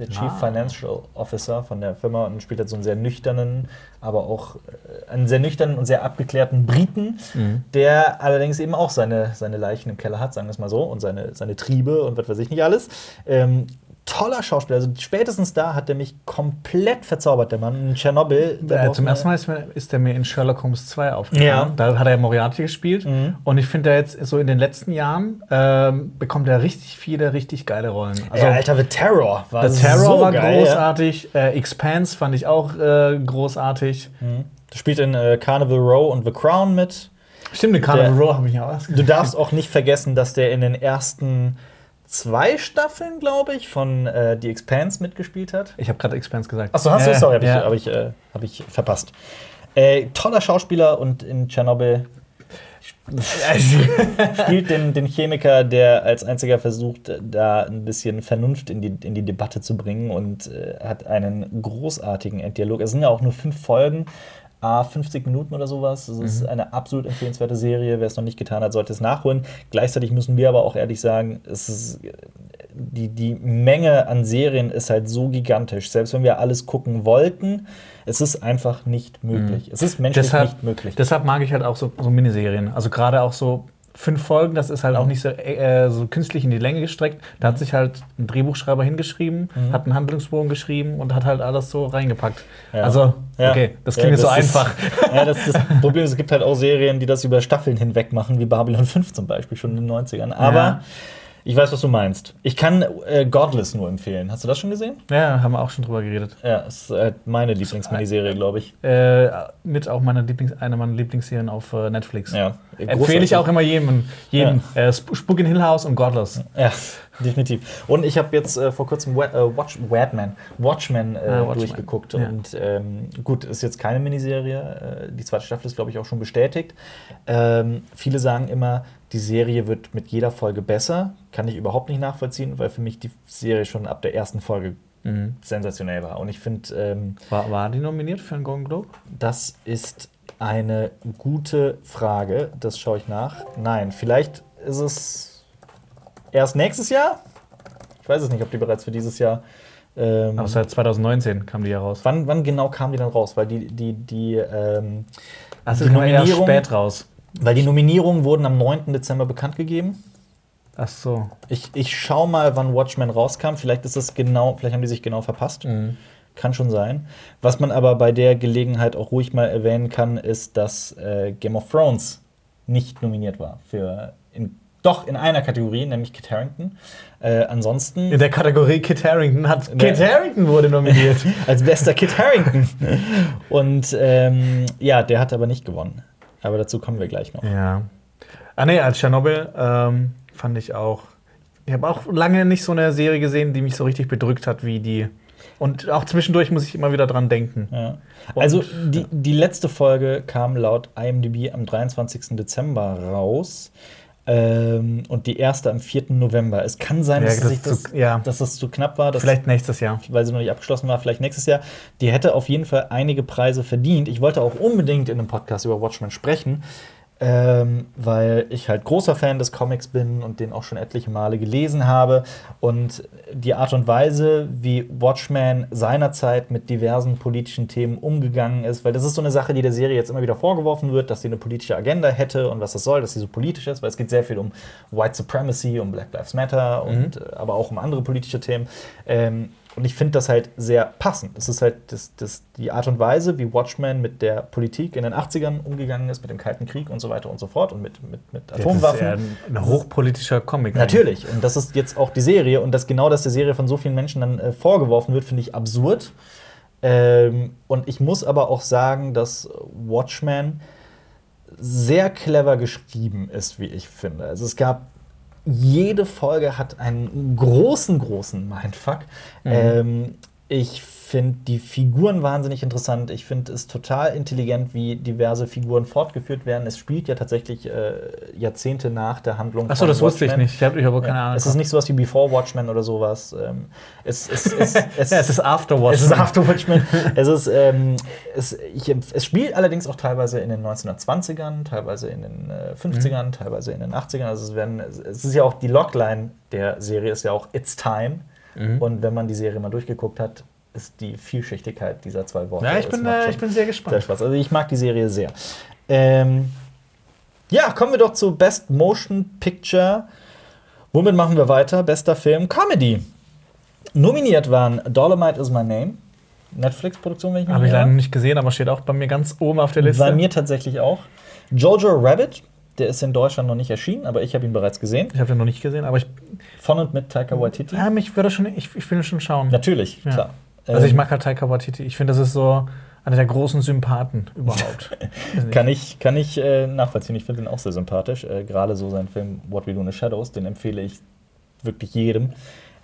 der Chief Ah. Financial Officer von der Firma und spielt halt so einen sehr nüchternen, aber auch äh, einen sehr nüchternen und sehr abgeklärten Briten, der allerdings eben auch seine, seine Leichen im Keller hat, sagen wir es mal so, und seine, seine Triebe und was weiß ich nicht alles. Ähm, toller Schauspieler, also spätestens da hat er mich komplett verzaubert, der Mann. In Tschernobyl. Äh, zum ersten Mal ist, mir, ist der mir in Sherlock Holmes 2 aufgefallen. Ja. Da hat er Moriarty gespielt. Mhm. Und ich finde, jetzt so in den letzten Jahren ähm, bekommt er richtig viele, richtig geile Rollen. Also, ja, Alter, The Terror war The Terror so war geil, ja. großartig. Äh, Expanse fand ich auch äh, großartig. Du spielst in äh, Carnival Row und The Crown mit. Stimmt, den Carnival Row habe ich ja auch Du darfst auch nicht vergessen, dass der in den ersten zwei Staffeln, glaube ich, von äh, The Expanse mitgespielt hat. Ich habe gerade Expanse gesagt. Achso, hast du? Äh, Sorry, habe ich, ja. hab ich, äh, hab ich verpasst. Äh, toller Schauspieler und in Tschernobyl spielt den, den Chemiker, der als einziger versucht, da ein bisschen Vernunft in die, in die Debatte zu bringen und äh, hat einen großartigen Enddialog. Es sind ja auch nur fünf Folgen, a 50 Minuten oder sowas. Es ist eine absolut empfehlenswerte Serie. Wer es noch nicht getan hat, sollte es nachholen. Gleichzeitig müssen wir aber auch ehrlich sagen, es ist, die, die Menge an Serien ist halt so gigantisch. Selbst wenn wir alles gucken wollten, es ist einfach nicht möglich. Es ist menschlich deshalb, nicht möglich. deshalb mag ich halt auch so, so Miniserien. Also gerade auch so fünf Folgen, das ist halt Mhm. auch nicht so, äh, so künstlich in die Länge gestreckt. Da hat sich halt ein Drehbuchschreiber hingeschrieben, Mhm. hat einen Handlungsbogen geschrieben und hat halt alles so reingepackt. Ja. Also, Ja. okay, das Ja, klingt jetzt so das ist- einfach. Ja, das, das Problem ist, es gibt halt auch Serien, die das über Staffeln hinweg machen, wie Babylon 5 zum Beispiel, schon in den 90ern. Aber Ja. Ich weiß, was du meinst. Ich kann äh, Godless nur empfehlen. Hast du das schon gesehen? Ja, haben wir auch schon drüber geredet. Ja, ist äh, meine Lieblingsminiserie, glaube ich. Äh, mit auch meiner Lieblings eine meiner Lieblingsserien auf äh, Netflix. Ja, Empfehle ich auch immer jedem. jedem äh, Sp- Spuk in Hill House und Godless. Ja, definitiv. Und ich habe jetzt äh, vor kurzem äh, Watch Watchmen äh, Ah, Watchmen. durchgeguckt. Ja. Und ähm, gut, ist jetzt keine Miniserie. Äh, die zweite Staffel ist, glaube ich, auch schon bestätigt. Ähm, viele sagen immer, die Serie wird mit jeder Folge besser. Kann ich überhaupt nicht nachvollziehen, weil für mich die Serie schon ab der ersten Folge Mhm. sensationell war. Und ich finde, ähm, War, war die nominiert für einen Golden Globe? das ist eine gute Frage. Das schaue ich nach. Nein, vielleicht ist es erst nächstes Jahr. Ich weiß es nicht, ob die bereits für dieses Jahr. Ähm, Aber seit 2019 kam die ja raus. wann, wann genau kam die dann raus? Weil die, die, die, ähm, Das die Nominierung- spät raus. Weil die Nominierungen wurden am 9. Dezember bekannt gegeben. Ach so. Ich, ich schau mal, wann Watchmen rauskam. Vielleicht ist es genau, vielleicht haben die sich genau verpasst. Kann schon sein. Was man aber bei der Gelegenheit auch ruhig mal erwähnen kann, ist, dass äh, Game of Thrones nicht nominiert war für in, doch in einer Kategorie, nämlich Kit Harington. Äh, ansonsten In der Kategorie Kit Harington hat Kit Harington wurde nominiert. als bester Kit Harington. Und ähm, ja, der hat aber nicht gewonnen. Aber dazu kommen wir gleich noch. ja. Ah nee, als Tschernobyl ähm, fand ich auch. Ich habe auch lange nicht so eine Serie gesehen, die mich so richtig bedrückt hat wie die. Und auch zwischendurch muss ich immer wieder dran denken. Ja. Also die, die letzte Folge kam laut IMDb am 23. Dezember raus. Ähm, und die erste am 4. November. Es kann sein, Ja, dass, das das, zu- ja. dass das zu knapp war, Vielleicht nächstes Jahr. weil sie noch nicht abgeschlossen war, vielleicht nächstes Jahr. Die hätte auf jeden Fall einige Preise verdient. Ich wollte auch unbedingt in einem Podcast über Watchmen sprechen, ähm, weil ich halt großer Fan des Comics bin und den auch schon etliche Male gelesen habe. Und die Art und Weise, wie Watchmen seinerzeit mit diversen politischen Themen umgegangen ist, weil das ist so eine Sache, die der Serie jetzt immer wieder vorgeworfen wird, dass sie eine politische Agenda hätte und was das soll, dass sie so politisch ist, weil es geht sehr viel um White Supremacy, um Black Lives Matter und äh, aber auch um andere politische Themen. Ähm, und ich finde das halt sehr passend. Das ist halt das, das, die Art und Weise, wie Watchmen mit der Politik in den 80ern umgegangen ist, mit dem Kalten Krieg und so weiter und so fort und mit, mit, mit Atomwaffen. Das ist ja ein, ein hochpolitischer Comic. Natürlich. Und das ist jetzt auch die Serie. Und dass genau das der Serie von so vielen Menschen dann äh, vorgeworfen wird, finde ich absurd. Ähm, und ich muss aber auch sagen, dass Watchmen sehr clever geschrieben ist, wie ich finde. Also es gab jede Folge hat einen großen, großen Mindfuck. Ähm, ich finde die Figuren wahnsinnig interessant. Ich finde es total intelligent, wie diverse Figuren fortgeführt werden. Es spielt ja tatsächlich äh, Jahrzehnte nach der Handlung. Achso, das wusste ich Watchmen. nicht. Ich habe auch keine Ahnung. Es ist nicht sowas wie Before Watchmen oder sowas. Ähm, es, es, es, es, ja, es ist Afterwatch. es ist After Watchmen. es, ist, ähm, es, ich, es spielt allerdings auch teilweise in den 1920ern, teilweise in den äh, 50ern, Mhm. teilweise in den 80ern. Also es, werden, es ist ja auch die Logline der Serie ist ja auch It's Time. Mhm. Und wenn man die Serie mal durchgeguckt hat, ist die Vielschichtigkeit dieser zwei Worte. Ja, ich bin, äh, ich bin sehr sehr gespannt. Spaß. Also ich mag die Serie sehr. Ähm, ja, kommen wir doch zu Best Motion Picture. Womit machen wir weiter? Bester Film Comedy. Nominiert waren Dolomite is My Name. Netflix-Produktion, wenn ich mich Habe ich leider nicht gesehen, aber steht auch bei mir ganz oben auf der Liste. Bei mir tatsächlich auch. Jojo Rabbit. Der ist in Deutschland noch nicht erschienen, aber ich habe ihn bereits gesehen. Ich habe den noch nicht gesehen, aber ich, Von und mit Taika Waititi. ja, mich würde schon, ich, ich will ihn schon schauen. Natürlich, Ja. klar. Also ich Ähm, mag halt Taika Waititi. Ich finde, das ist so einer der großen Sympathen überhaupt. Kann ich, kann ich äh, nachvollziehen. Ich finde ihn auch sehr sympathisch. Äh, Gerade so sein Film What We Do in the Shadows, den empfehle ich wirklich jedem.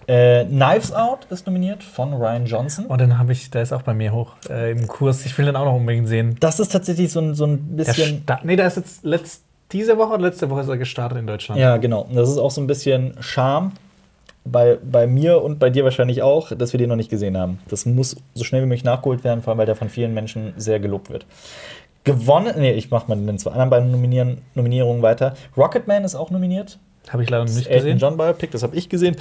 Äh, Knives Out ist nominiert von Ryan Johnson. Und dann habe ich, der ist auch bei mir hoch äh, im Kurs. Ich will den auch noch unbedingt sehen. Das ist tatsächlich so ein, so ein Der bisschen. Sta nee, der ist jetzt letzt, diese Woche oder letzte Woche ist er gestartet in Deutschland. Ja, genau. Das ist auch so ein bisschen Charme bei, bei mir und bei dir wahrscheinlich auch, dass wir den noch nicht gesehen haben. Das muss so schnell wie möglich nachgeholt werden, vor allem weil der von vielen Menschen sehr gelobt wird. Gewonnen, nee, ich mach mal den zwei anderen beiden Nominieren, Nominierungen weiter. Rocketman ist auch nominiert. Habe ich leider noch nicht gesehen. John Biopic, das habe ich gesehen.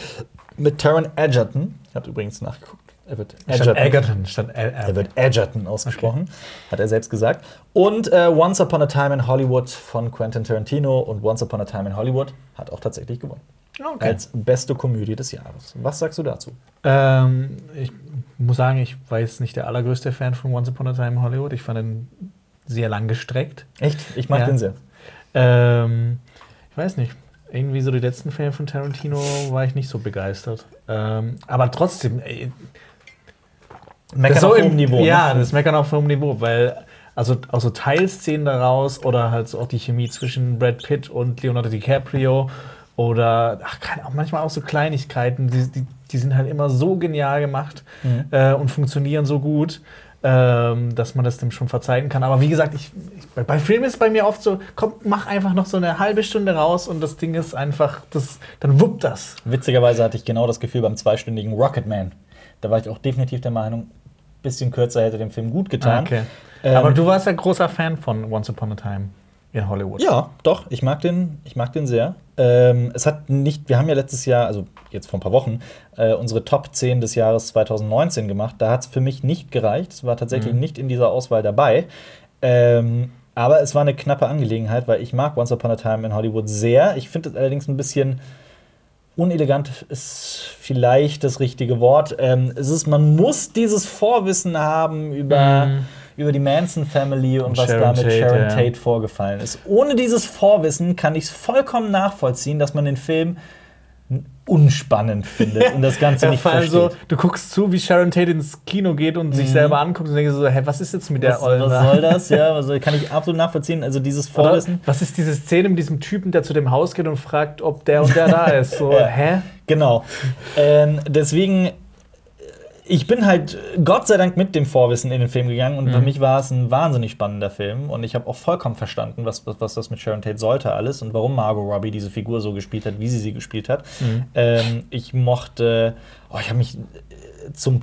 Mit Taron Egerton. Hat übrigens nachgeguckt. Er wird Stand Egerton. Stand Ä- Er wird Edgerton ausgesprochen, hat er selbst gesagt. Und äh, Once Upon a Time in Hollywood von Quentin Tarantino und Once Upon a Time in Hollywood hat auch tatsächlich gewonnen. Okay. Als beste Komödie des Jahres. Was sagst du dazu? Ähm, ich muss sagen, ich war jetzt nicht der allergrößte Fan von Once Upon a Time in Hollywood. Ich fand ihn sehr lang gestreckt. Echt? Ich mag Ja. den sehr. Ähm, ich weiß nicht. Irgendwie so die letzten Filme von Tarantino war ich nicht so begeistert. Ähm, aber trotzdem, ey, Meckern so auf hohem Niveau. Ja, ne? das Meckern auf hohem Niveau, weil also auch so Teilszenen daraus oder halt so auch die Chemie zwischen Brad Pitt und Leonardo DiCaprio oder ach, keine Ahnung, manchmal auch so Kleinigkeiten, die, die, die sind halt immer so genial gemacht Mhm. äh, und funktionieren so gut, ähm, dass man das dem schon verzeihen kann. Aber wie gesagt, ich, ich, bei, bei Filmen ist es bei mir oft so, komm, mach einfach noch so eine halbe Stunde raus und das Ding ist einfach, das, dann wuppt das. Witzigerweise hatte ich genau das Gefühl beim zweistündigen Rocketman. Da war ich auch definitiv der Meinung, bisschen kürzer hätte dem Film gut getan. Okay. Ähm, Aber du warst ja großer Fan von Once Upon a Time in Hollywood. Ja, doch, ich mag den, ich mag den sehr. Ähm, es hat nicht, wir haben ja letztes Jahr, also jetzt vor ein paar Wochen, äh, unsere Top 10 des Jahres 2019 gemacht. Da hat es für mich nicht gereicht. Es war tatsächlich Mhm. nicht in dieser Auswahl dabei. Ähm, aber es war eine knappe Angelegenheit, weil ich mag Once Upon a Time in Hollywood sehr. Ich finde es allerdings ein bisschen unelegant ist vielleicht das richtige Wort. Ähm, es ist, man muss dieses Vorwissen haben über, Mhm. Über die Manson Family und, Und was Sharon da mit Tate, Sharon ja. Tate vorgefallen ist. Ohne dieses Vorwissen kann ich es vollkommen nachvollziehen, dass man den Film unspannend findet und das Ganze Ja, nicht versteht. so, du guckst zu, wie Sharon Tate ins Kino geht und sich selber anguckt und denkst so, hä, was ist jetzt mit der Ollen was soll das? Ja, also kann ich absolut nachvollziehen. Also dieses Vorwissen. was ist diese Szene mit diesem Typen, der zu dem Haus geht und fragt, ob der und der da ist? So, Ja. hä? Genau. Ähm, deswegen, ich bin halt Gott sei Dank mit dem Vorwissen in den Film gegangen und für mich war es ein wahnsinnig spannender Film und ich habe auch vollkommen verstanden, was, was, was das mit Sharon Tate sollte alles und warum Margot Robbie diese Figur so gespielt hat, wie sie sie gespielt hat. Ähm, ich mochte, oh, ich habe mich zum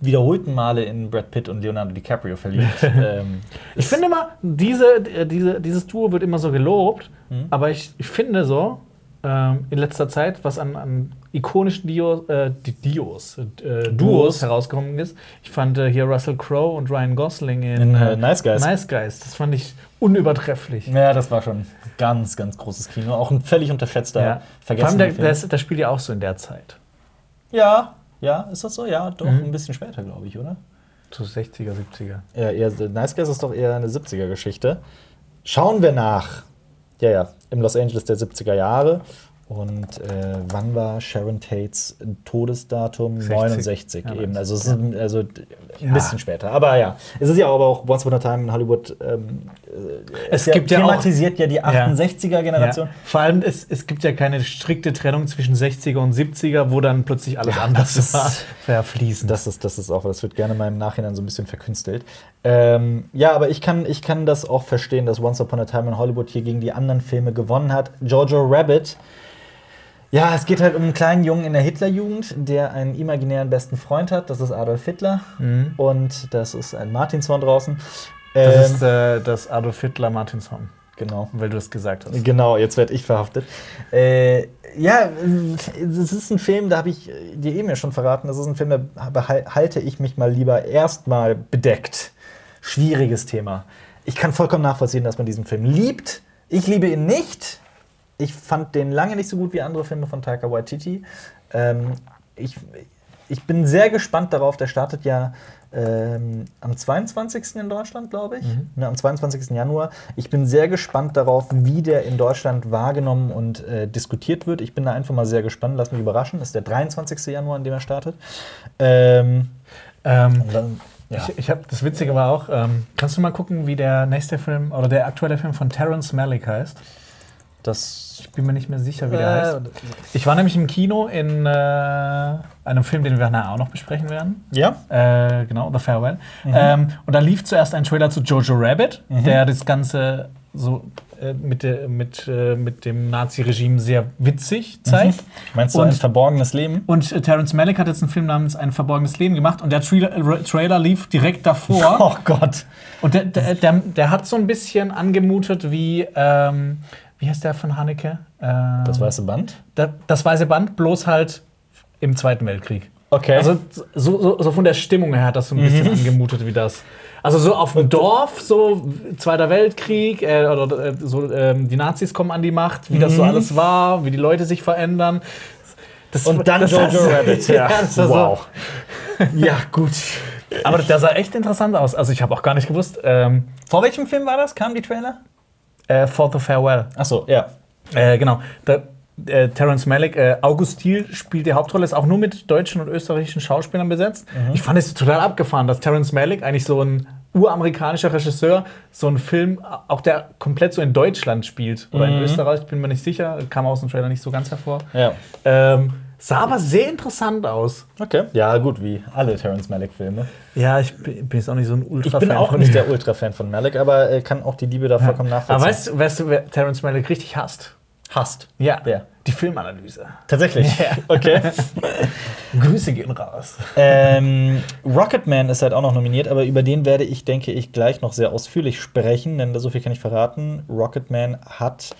wiederholten Male in Brad Pitt und Leonardo DiCaprio verliebt. ähm, Ich finde immer, diese, diese, dieses Duo wird immer so gelobt, aber ich, ich finde so, ähm, in letzter Zeit, was an, an ikonischen äh, die Dios, äh, Duos, herausgekommen ist. Ich fand äh, hier Russell Crowe und Ryan Gosling in, In, äh, Nice Guys. Nice Guys. Das fand ich unübertrefflich. ja, das war schon ganz, ganz großes Kino. Auch ein völlig unterschätzter, Ja. Vor allem, vergessener der, Film. das, das spielt ja auch so in der Zeit. Ja, ja, ist das so? Ja, doch, Mhm. ein bisschen später, glaube ich, oder? So 60er, 70er. Ja, eher, Nice Guys ist doch eher eine 70er-Geschichte. Schauen wir nach. Ja, ja, im Los Angeles der 70er Jahre. Und äh, wann war Sharon Tates Todesdatum? 60. 69 Ja, eben. 90, Also, es ja. ist, also ein Ja. bisschen später. Aber ja, es ist ja aber auch Once Upon a Time in Hollywood. Ähm, Es ja, gibt ja thematisiert ja die 68er-Generation. Ja. Vor allem, es, es gibt ja keine strikte Trennung zwischen 60er und 70er, wo dann plötzlich alles Ja, anders das ist- war. Verfließen. Das ist, das ist auch, das wird gerne mal im Nachhinein so ein bisschen verkünstelt. Ähm, ja, aber ich kann, ich kann das auch verstehen, dass Once Upon a Time in Hollywood hier gegen die anderen Filme gewonnen hat. Jojo Rabbit. Ja, es geht halt um einen kleinen Jungen in der Hitlerjugend, der einen imaginären besten Freund hat. Das ist Adolf Hitler. Mhm. Und das ist ein Martinshorn draußen. Das Ähm, ist äh, das Adolf Hitler Martinson, genau. weil du es gesagt hast. Genau, jetzt werde ich verhaftet. Äh, ja, es ist ein Film, da habe ich dir eben ja schon verraten, das ist ein Film, da halte ich mich mal lieber erstmal bedeckt. Schwieriges Thema. Ich kann vollkommen nachvollziehen, dass man diesen Film liebt. Ich liebe ihn nicht. Ich fand den lange nicht so gut wie andere Filme von Taika Waititi. Ähm, ich, ich bin sehr gespannt darauf. Der startet ja ähm, am 22. in Deutschland, glaube ich. Ne, am 22. Januar. Ich bin sehr gespannt darauf, wie der in Deutschland wahrgenommen und äh, diskutiert wird. Ich bin da einfach mal sehr gespannt. Lass mich überraschen. Das ist der 23. Januar, an dem er startet. Ähm, Ähm, dann, ja. Ich, ich hab, das Witzige war auch, ähm, kannst du mal gucken, wie der nächste Film oder der aktuelle Film von Terrence Malick heißt? Das Ich bin mir nicht mehr sicher, wie der Äh, heißt. Ich war nämlich im Kino in äh, einem Film, den wir nachher auch noch besprechen werden. ja? Äh, genau, The Farewell. Mhm. Ähm, und da lief zuerst ein Trailer zu Jojo Rabbit, der das Ganze so äh, mit, mit, äh, mit dem Nazi-Regime sehr witzig zeigt. Meinst du Und- ein verborgenes Leben? Und äh, Terrence Malick hat jetzt einen Film namens Ein verborgenes Leben gemacht und der Trailer, äh, Trailer lief direkt davor. Oh Gott. Und der, der, der, der hat so ein bisschen angemutet wie, ähm, wie heißt der von Haneke? Ähm, Das weiße Band? da, das Weiße Band, bloß halt im Zweiten Weltkrieg. Okay. Also so, so, so von der Stimmung her hat das so ein bisschen angemutet wie das. Also so auf dem Dorf, so Zweiter Weltkrieg, äh, oder äh, so, ähm, die Nazis kommen an die Macht, wie das so alles war, wie die Leute sich verändern. Das, Und dann das, Jojo Rabbit. Ja, das war wow. ja, gut. Aber der sah echt interessant aus. Also ich habe auch gar nicht gewusst. Ähm, Vor welchem Film war das? Kamen die Trailer? Äh, For the Farewell. Achso, ja. Äh, genau. Da, äh, Terence Malick, äh, August Thiel spielt die Hauptrolle, ist auch nur mit deutschen und österreichischen Schauspielern besetzt. Ich fand es total abgefahren, dass Terence Malick eigentlich so ein uramerikanischer Regisseur so einen Film, auch der komplett so in Deutschland spielt oder in Österreich, bin mir nicht sicher, kam aus dem Trailer nicht so ganz hervor. Ja. Ähm, sah aber sehr interessant aus. Okay. Ja, gut, wie alle Terrence Malick-Filme. Ja, ich bin jetzt auch nicht so ein Ich Ultra-Fan bin auch von nicht der Ultra-Fan von Malick, aber äh, kann auch die Liebe da vollkommen nachvollziehen. Aber weißt, du- weißt du, wer Terence Malick richtig hasst? Hasst. Ja, Wer? die Filmanalyse. Tatsächlich. Ja. Okay. Grüße gehen raus. ähm, Rocketman ist halt auch noch nominiert, aber über den werde ich, denke ich, gleich noch sehr ausführlich sprechen, denn so viel kann ich verraten. Rocketman hat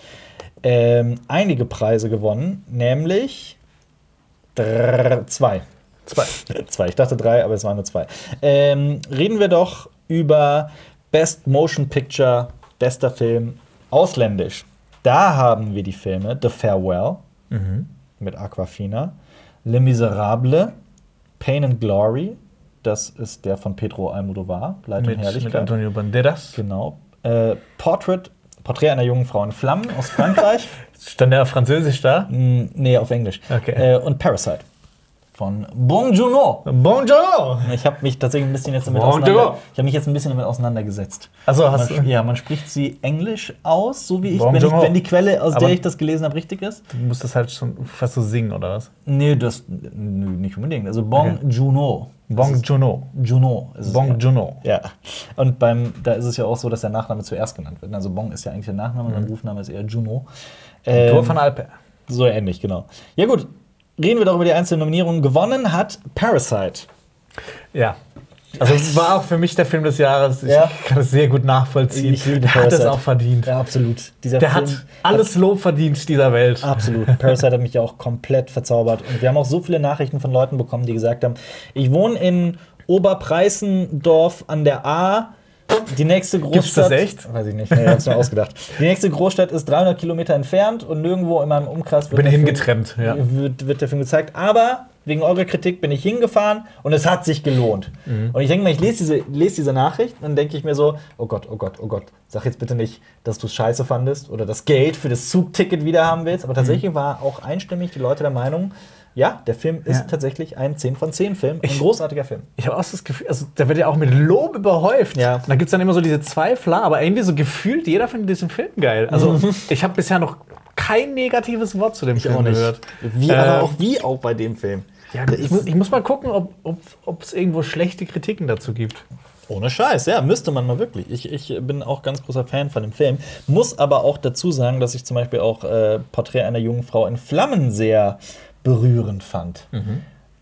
ähm, einige Preise gewonnen, nämlich drrr, zwei. Zwei. zwei. Ich dachte drei, aber es waren nur zwei. Ähm, reden wir doch über Best Motion Picture, bester Film, ausländisch. Da haben wir die Filme The Farewell mit Aquafina. Les Miserables, Pain and Glory, das ist der von Pedro Almodovar, Leid und Mit, mit Herrlichkeit. Antonio Banderas. Genau. Äh, Portrait, Porträt einer jungen Frau in Flammen aus Frankreich. Stand der auf Französisch da? Mm, nee, auf Englisch. Okay. Äh, und Parasite von Bong Joon-ho. Bonjour! Ich habe mich tatsächlich ein bisschen jetzt damit Bonjour. auseinander, ich habe mich jetzt ein bisschen damit auseinandergesetzt. Also Man, hast du. ja, man spricht sie Englisch aus, so wie ich, wenn, ich, Bonjour. wenn die Quelle, aus Aber- der ich das gelesen habe, richtig ist. Du musst das halt schon fast so singen, oder was? Nee, das nö, nicht unbedingt. Also Bong Okay. Bong ist es Bong ja. Und beim, da ist es ja auch so, dass der Nachname zuerst genannt wird. Also Bong ist ja eigentlich der Nachname, Mhm. sein Rufname ist eher Juno. Tor Ähm, von Alper. so ähnlich, genau. Ja gut, reden wir doch über die einzelnen Nominierungen. Gewonnen hat Parasite. Ja. Also es war auch für mich der Film des Jahres. Ich Ja. kann es sehr gut nachvollziehen. Ich liebe der hat es Parasite. auch verdient. Ja, absolut. Dieser Der Film hat alles Lob verdient dieser Welt. Absolut. Parasite hat mich ja auch komplett verzaubert. Und wir haben auch so viele Nachrichten von Leuten bekommen, die gesagt haben, ich wohne in Oberpreissendorf an der A. Die nächste Großstadt. Gibt's das echt? Weiß ich nicht. Nee, hab's mir ausgedacht. Die nächste Großstadt ist 300 Kilometer entfernt und nirgendwo in meinem Umkreis wird, Bin der Film- hingetrennt, ja. wird, wird der Film gezeigt. Aber wegen eurer Kritik bin ich hingefahren und es hat sich gelohnt. Mhm. Und ich denke mal, ich lese diese, lese diese Nachricht und dann denke ich mir so: Oh Gott, oh Gott, oh Gott, sag jetzt bitte nicht, dass du es scheiße fandest oder das Geld für das Zugticket wieder haben willst. Aber tatsächlich Mhm. war auch einstimmig die Leute der Meinung, ja, der Film ist Ja. tatsächlich ein 10 von 10 Film. Ein großartiger Film. Ich habe auch das Gefühl, also der wird ja auch mit Lob überhäuft. Ja. Und da gibt es dann immer so diese Zweifler, aber irgendwie so gefühlt, jeder findet diesen Film geil. Also ich habe bisher noch kein negatives Wort zu dem Film gehört. Wie, Ähm, aber auch wie auch bei dem Film. Ja, ich, muss, ich muss mal gucken, ob es ob, irgendwo schlechte Kritiken dazu gibt. Ohne Scheiß, ja, müsste man mal wirklich. Ich, ich bin auch ganz großer Fan von dem Film. Muss aber auch dazu sagen, dass ich zum Beispiel auch äh, Porträt einer jungen Frau in Flammen sehr berührend fand.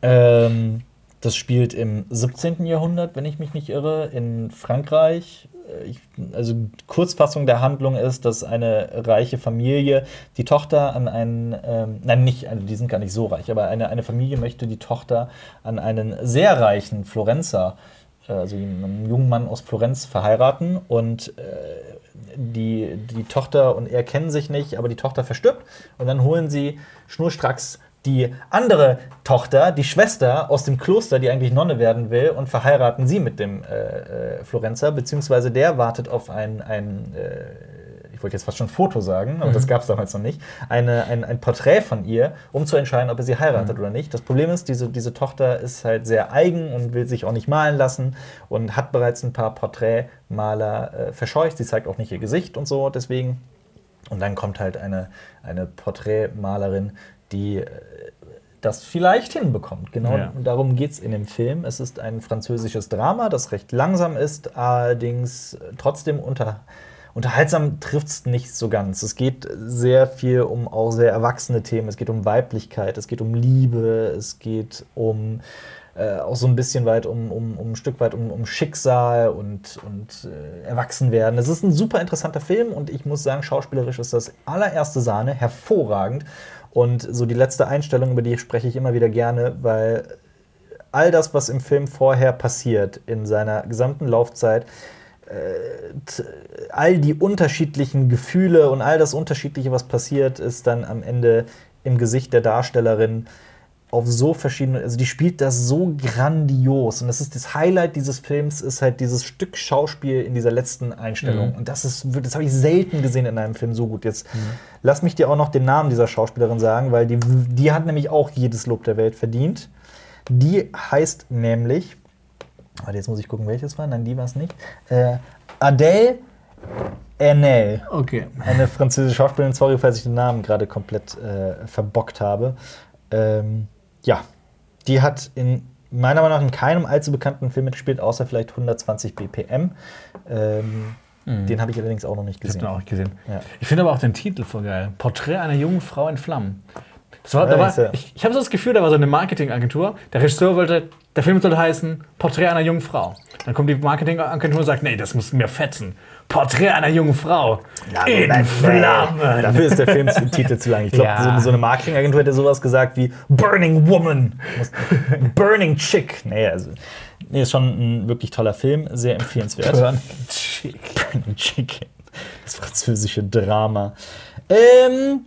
Ähm, das spielt im 17. Jahrhundert, wenn ich mich nicht irre, in Frankreich. Äh, Ich, also Kurzfassung der Handlung ist, dass eine reiche Familie die Tochter an einen, ähm, nein, nicht, also die sind gar nicht so reich, aber eine, eine Familie möchte die Tochter an einen sehr reichen Florenzer, äh, also einen jungen Mann aus Florenz verheiraten und äh, die, die Tochter und er kennen sich nicht, aber die Tochter verstirbt und dann holen sie schnurstracks die andere Tochter, die Schwester aus dem Kloster, die eigentlich Nonne werden will, und verheiraten sie mit dem äh, äh, Florenzer, beziehungsweise der wartet auf ein, ein äh, ich wollte jetzt fast schon Foto sagen, aber das gab es damals noch nicht, eine, ein, ein Porträt von ihr, um zu entscheiden, ob er sie heiratet oder nicht. Das Problem ist, diese, diese Tochter ist halt sehr eigen und will sich auch nicht malen lassen und hat bereits ein paar Porträtmaler äh, verscheucht. Sie zeigt auch nicht ihr Gesicht und so, deswegen. Und dann kommt halt eine, eine Porträtmalerin, die äh, das vielleicht hinbekommt. Genau Ja. darum geht es in dem Film. Es ist ein französisches Drama, das recht langsam ist, allerdings äh, trotzdem unter, unterhaltsam trifft es nicht so ganz. Es geht sehr viel um auch sehr erwachsene Themen. Es geht um Weiblichkeit, es geht um Liebe, es geht um äh, auch so ein bisschen weit um, um, um ein Stück weit um, um Schicksal und, und äh, Erwachsenwerden. Es ist ein super interessanter Film und ich muss sagen, schauspielerisch ist das allererste Sahne, hervorragend. Und so die letzte Einstellung, über die spreche ich immer wieder gerne, weil all das, was im Film vorher passiert, in seiner gesamten Laufzeit, äh, all die unterschiedlichen Gefühle und all das Unterschiedliche, was passiert, ist dann am Ende im Gesicht der Darstellerin auf so verschiedene, also die spielt das so grandios und das ist das Highlight dieses Films ist halt dieses Stück Schauspiel in dieser letzten Einstellung und das ist das habe ich selten gesehen in einem Film so gut. Jetzt lass mich dir auch noch den Namen dieser Schauspielerin sagen, weil die die hat nämlich auch jedes Lob der Welt verdient. Die heißt nämlich Warte, jetzt muss ich gucken, welches war. Nein, die war es nicht. Äh, Adèle Haenel. Okay. Eine französische Schauspielerin. Sorry, falls ich den Namen gerade komplett äh, verbockt habe. Ähm, ja, die hat in meiner Meinung nach in keinem allzu bekannten Film mitgespielt, außer vielleicht 120 BPM. Ähm, Den habe ich allerdings auch noch nicht Ich habe gesehen. den auch nicht gesehen. Ja. Ich finde aber auch den Titel voll geil. Porträt einer jungen Frau in Flammen. Das war, Ja, war, ich ich habe so das Gefühl, da war so eine Marketingagentur. Der Regisseur wollte, der Film sollte heißen Porträt einer jungen Frau. Dann kommt die Marketingagentur und sagt, nee, das muss mir fetzen. Porträt einer jungen Frau in nein, Flammen. Dafür ist der Filmtitel zu lang. Ich glaube, Ja. so, so eine Marketingagentur hätte sowas gesagt wie Burning Woman, Burning Chick. Nee, also, nee, ist schon ein wirklich toller Film, sehr empfehlenswert. Burning Chick. Burning Chick. Das französische Drama. Ähm,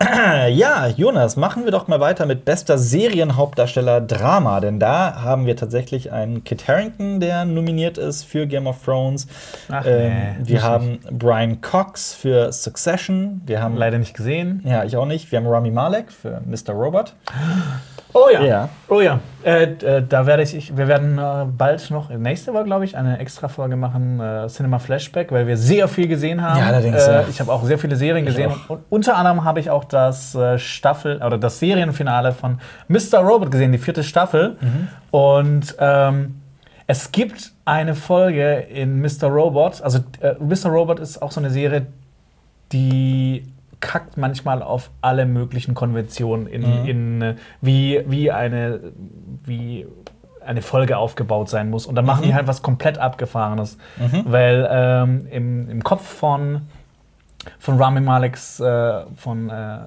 Ja, Jonas, machen wir doch mal weiter mit bester Serienhauptdarsteller Drama, denn da haben wir tatsächlich einen Kit Harington, der nominiert ist für Game of Thrones. Ach, ähm, nee, wir haben Brian Cox für Succession. Wir haben Leider nicht gesehen. ja, ich auch nicht. Wir haben Rami Malek für Mr. Robot. Oh ja. Ja. Oh ja. Äh, äh, da werde ich, ich, wir werden äh, bald noch, nächste Woche, glaube ich, eine extra Folge machen, äh, Cinema Flashback, weil wir sehr viel gesehen haben. Ja, allerdings, Äh, ja. Ich habe auch sehr viele Serien gesehen. auch. Und unter anderem habe ich auch das äh, Staffel oder das Serienfinale von Mr. Robot gesehen, die vierte Staffel. Mhm. Und ähm, es gibt eine Folge in Mr. Robot, also Mr. Robot ist auch so eine Serie, die kackt manchmal auf alle möglichen Konventionen in, in äh, wie, wie eine wie eine Folge aufgebaut sein muss. Und dann machen die halt was komplett Abgefahrenes. Weil ähm, im, im Kopf von, von Rami Maleks, äh, von äh,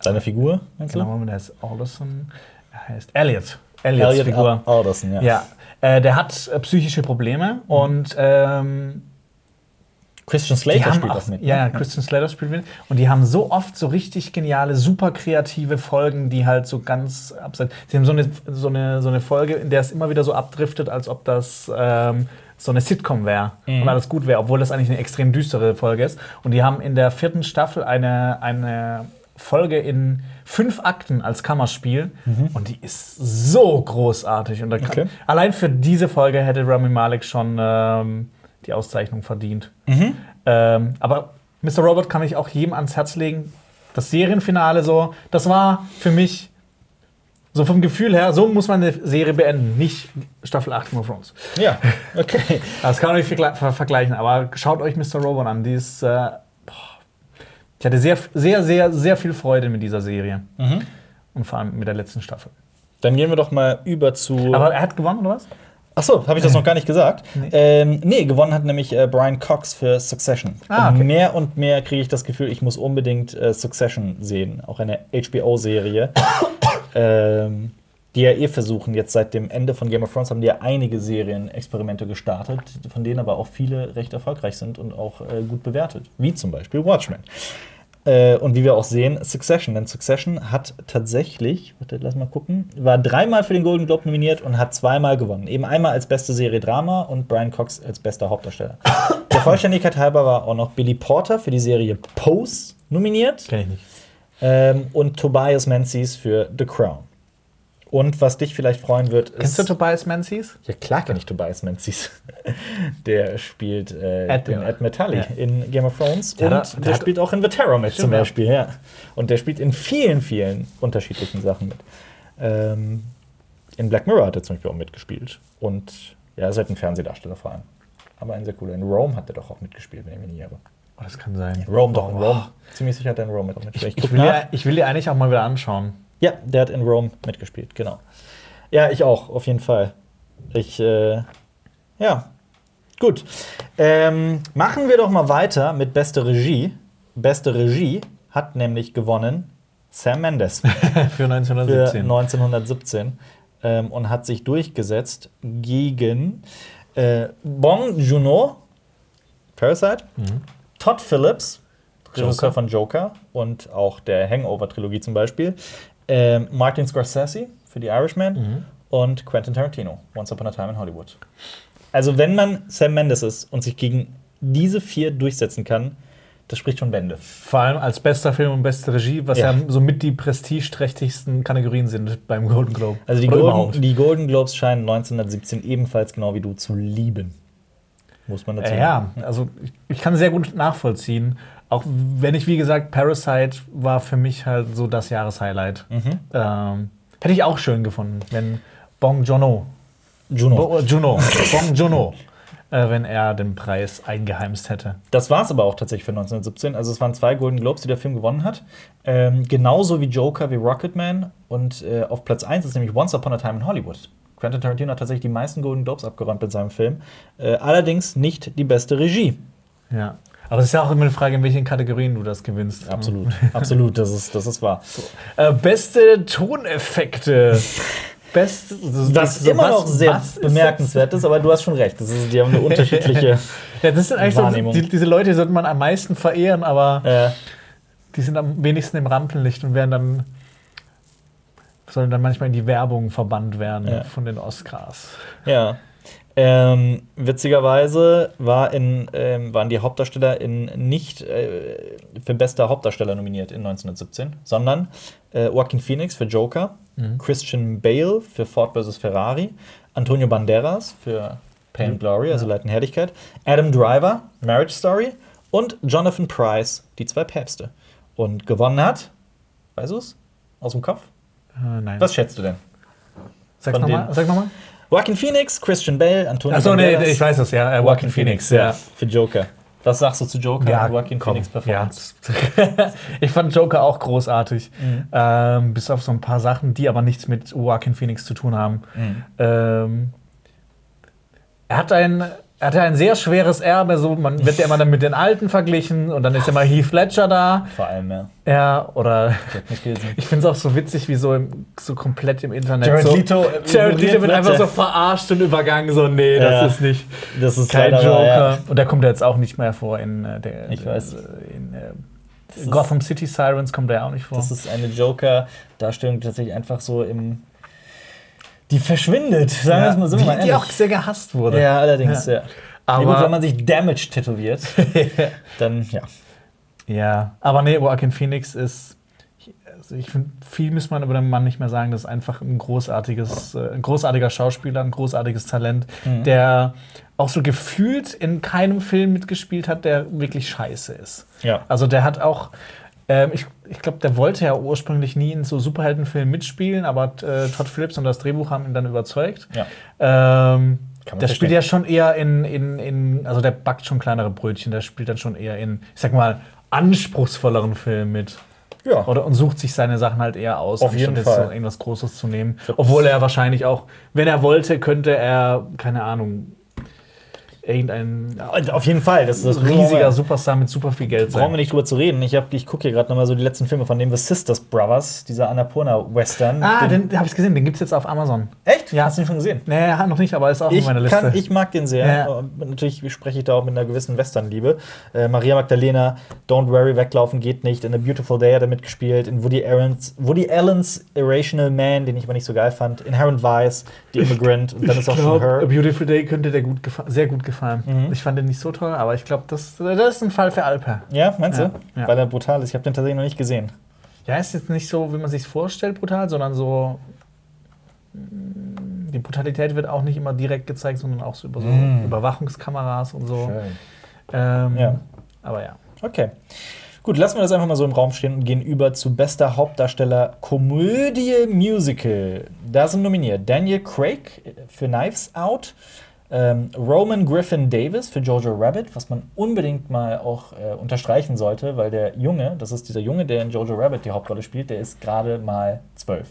Seine Figur, genau, der heißt Alderson, er heißt Elliot. Elliots Elliot Figur. Al- Alderson, ja. Ja, äh, der hat äh, psychische Probleme und ähm, Christian Slater spielt auch, das mit. Ja, ja, ne? Christian Slater spielt mit. Und die haben so oft so richtig geniale, super kreative Folgen, die halt so ganz abseits. Sie haben so eine, so, eine, so eine Folge, in der es immer wieder so abdriftet, als ob das ähm, so eine Sitcom wäre Mhm. und alles gut wäre, obwohl das eigentlich eine extrem düstere Folge ist. Und die haben in der vierten Staffel eine, eine Folge in fünf Akten als Kammerspiel und die ist so großartig. Und Mhm. Okay. allein für diese Folge hätte Rami Malek schon ähm, die Auszeichnung verdient. Mhm. Ähm, aber Mr. Robot kann ich auch jedem ans Herz legen. Das Serienfinale so, das war für mich so vom Gefühl her, so muss man eine Serie beenden, nicht Staffel 8 Game of Thrones. Ja, okay. Das kann man nicht vergle- ver vergleichen, aber schaut euch Mr. Robot an. Die ist, äh, ich hatte sehr, sehr, sehr, sehr viel Freude mit dieser Serie. Mhm. Und vor allem mit der letzten Staffel. Dann gehen wir doch mal über zu. Aber er hat gewonnen, oder was? Achso, habe ich das noch gar nicht gesagt? Nee. Ähm, nee, gewonnen hat nämlich äh, Brian Cox für Succession. Ah, und okay. mehr und mehr kriege ich das Gefühl, ich muss unbedingt äh, Succession sehen. Auch eine HBO-Serie. ähm, die ja eh versuchen, jetzt seit dem Ende von Game of Thrones haben die ja einige Serienexperimente gestartet, von denen aber auch viele recht erfolgreich sind und auch äh, gut bewertet. Wie zum Beispiel Watchmen. Äh, und wie wir auch sehen, Succession. Denn Succession hat tatsächlich, warte, lass mal gucken, war dreimal für den Golden Globe nominiert und hat zweimal gewonnen. Eben einmal als beste Serie Drama und Brian Cox als bester Hauptdarsteller. Der Vollständigkeit halber war auch noch Billy Porter für die Serie Pose nominiert Kenn ich nicht. ähm, und Tobias Menzies für The Crown. Und was dich vielleicht freuen wird, Kennst du ist. Tobias Menzies? Ja, klar kenne ich Tobias Menzies. Der spielt äh, Ed, den. Ed Metalli Ja. in Game of Thrones. Der und hat- der, der hat- spielt auch in The Terror mit zum. Beispiel, ja. Und der spielt in vielen, vielen unterschiedlichen Sachen mit. Ähm, in Black Mirror hat er zum Beispiel auch mitgespielt. Und ja, er ist halt ein Fernsehdarsteller vor allem. Aber ein sehr cooler. In Rome hat er doch auch mitgespielt, wenn ich mich nicht irre. Oh, das kann sein. Rome doch, in Oh. Rome. Ziemlich sicher hat er in Rome auch mitgespielt. Ich will, ja, ich will die eigentlich auch mal wieder anschauen. Ja, der hat in Rome mitgespielt, genau. Ja, ich auch, auf jeden Fall. Ich, äh, ja, gut. Ähm, machen wir doch mal weiter mit beste Regie. Beste Regie hat nämlich gewonnen Sam Mendes Für für 1917. 1917 ähm, und hat sich durchgesetzt gegen äh, Bong Joon-ho, Parasite, Todd Phillips, Regisseur von Joker und auch der Hangover-Trilogie zum Beispiel, ähm, Martin Scorsese für The Irishman und Quentin Tarantino, Once Upon a Time in Hollywood. Also wenn man Sam Mendes ist und sich gegen diese vier durchsetzen kann, das spricht schon Bände. Vor allem als bester Film und beste Regie, was ja, Ja. somit die prestigeträchtigsten Kategorien sind beim Golden Globe. Also die Golden, die Golden Globes scheinen 1917 ebenfalls genau wie du zu lieben. Muss man dazu Äh, Ja, also ich, ich kann sehr gut nachvollziehen. Auch wenn ich, wie gesagt, Parasite war für mich halt so das Jahreshighlight. Mhm. Ähm, hätte ich auch schön gefunden, wenn Bong Joon-ho, Juno. Bo äh, Juno, Bong Joon-ho, äh, wenn er den Preis eingeheimst hätte. Das war es aber auch tatsächlich für 1917. Also es waren zwei Golden Globes, die der Film gewonnen hat. Ähm, genauso wie Joker, wie Rocketman. Und äh, auf Platz 1 ist nämlich Once Upon a Time in Hollywood. Quentin Tarantino hat tatsächlich die meisten Golden Globes abgeräumt mit seinem Film. Äh, allerdings nicht die beste Regie. Ja. Aber es ist ja auch immer eine Frage, in welchen Kategorien du das gewinnst. Absolut, absolut, das ist, das ist wahr. Äh, beste Toneffekte. Best, Was so, immer was- noch sehr ist bemerkenswert ist, aber du hast schon recht. Das ist, die haben eine unterschiedliche. Ja, das sind eigentlich so, Wahrnehmung. die, diese Leute sollte man am meisten verehren, aber äh, die sind am wenigsten im Rampenlicht und werden dann sollen dann manchmal in die Werbung verbannt werden Ja. von den Oscars. Ja. Ähm, witzigerweise war in, ähm, waren die Hauptdarsteller in nicht äh, für bester Hauptdarsteller nominiert in 1917, sondern äh, Joaquin Phoenix für Joker, Christian Bale für Ford vs. Ferrari, Antonio Banderas für Pain and Glory, also Leid und Herrlichkeit, Adam Driver, Marriage Story und Jonathan Price, die zwei Päpste. Und gewonnen hat, weißt du es? Aus dem Kopf? Äh, nein. Was schätzt du denn? Sag's nochmal. Sag nochmal. Joaquin Phoenix, Christian Bale, Antonio Achso, nee, Banderas. ich weiß es, ja. Äh, Joaquin Phoenix, ja. Für Joker. Was sagst du zu Joker? Ja, Joaquin komm, Phoenix Performance. Ja. ich fand Joker auch großartig. Mhm. Ähm, bis auf so ein paar Sachen, die aber nichts mit Joaquin Phoenix zu tun haben. Mhm. Ähm, er hat ein. Er hatte ein sehr schweres Erbe, so man wird ja immer dann mit den Alten verglichen und dann ist immer Heath Ledger da. Vor allem, ja. Ja, oder ich finde es auch so witzig, wie so, im, so komplett im Internet. Jared so, Leto, äh, Jared Leto wird einfach er. so verarscht und übergangen, so, nee, das Ja. ist nicht. Das ist Kein Joker. ja. Und der kommt ja jetzt auch nicht mehr vor in äh, der. Ich weiß. äh, In, äh, Gotham City Sirens kommt der auch nicht vor. Das ist eine Joker-Darstellung, die tatsächlich einfach so im. Die verschwindet, sagen wir es mal so. die, mal die auch sehr gehasst wurde. Ja, allerdings, ja. Aber- Aber gut, wenn man sich Damage tätowiert, dann ja. Ja, aber nee, Joaquin Phoenix ist. Also ich finde, viel muss man über den Mann nicht mehr sagen. Das ist einfach ein großartiges, äh, ein großartiger Schauspieler, ein großartiges Talent, Mhm. der auch so gefühlt in keinem Film mitgespielt hat, der wirklich scheiße ist. Ja. Also der hat auch, ähm, ich, ich glaube, der wollte ja ursprünglich nie in so Superheldenfilmen mitspielen, aber äh, Todd Phillips und das Drehbuch haben ihn dann überzeugt. Ja. Ähm, der spielt ja schon eher in, in, in, also der backt schon kleinere Brötchen, der spielt dann schon eher in, ich sag mal, anspruchsvolleren Filmen mit. Ja. Oder und sucht sich seine Sachen halt eher aus, Auf jeden Fall. jetzt so irgendwas Großes zu nehmen. Obwohl er wahrscheinlich auch, wenn er wollte, könnte er, keine Ahnung, irgendein Und Auf jeden Fall. Das ist das riesiger Superstar mit super viel Geld Brauchen wir nicht drüber zu reden. Ich, hab- ich gucke hier gerade nochmal so die letzten Filme von dem The Sisters Brothers, dieser Annapurna-Western. Ah, den, den habe ich gesehen, den gibt es jetzt auf Amazon. Echt? Ja. Hast du ihn schon gesehen? Nee, noch nicht, aber ist auch Ich, auf meiner Liste. kann, ich mag den sehr. Ja. Natürlich spreche ich da auch mit einer gewissen Western-Liebe. Äh, Maria Magdalena, Don't Worry, weglaufen geht nicht. In A Beautiful Day hat er mitgespielt. In Woody, Allen's, Woody Allen's Irrational Man, den ich aber nicht so geil fand. Inherent Vice, The Immigrant. Und dann ist auch ich schon glaube, A Her. Beautiful Day könnte der gut sehr gut gefallen. Mhm. Ich fand den nicht so toll, aber ich glaube, das, das ist ein Fall für Alper. Ja, meinst Ja, du? ja. Weil er brutal ist. Ich habe den tatsächlich noch nicht gesehen. Ja, ist jetzt nicht so, wie man sich vorstellt, brutal, sondern so. mm, Die Brutalität wird auch nicht immer direkt gezeigt, sondern auch so über so Mm. Überwachungskameras und so. Schön. Ähm, Ja. Aber ja. Okay. Gut, lassen wir das einfach mal so im Raum stehen und gehen über zu bester Hauptdarsteller Komödie Musical. Da sind nominiert Daniel Craig für Knives Out, ähm, Roman Griffin Davis für Jojo Rabbit, was man unbedingt mal auch äh, unterstreichen sollte, weil der Junge, das ist dieser Junge, der in Jojo Rabbit die Hauptrolle spielt, der ist gerade mal zwölf.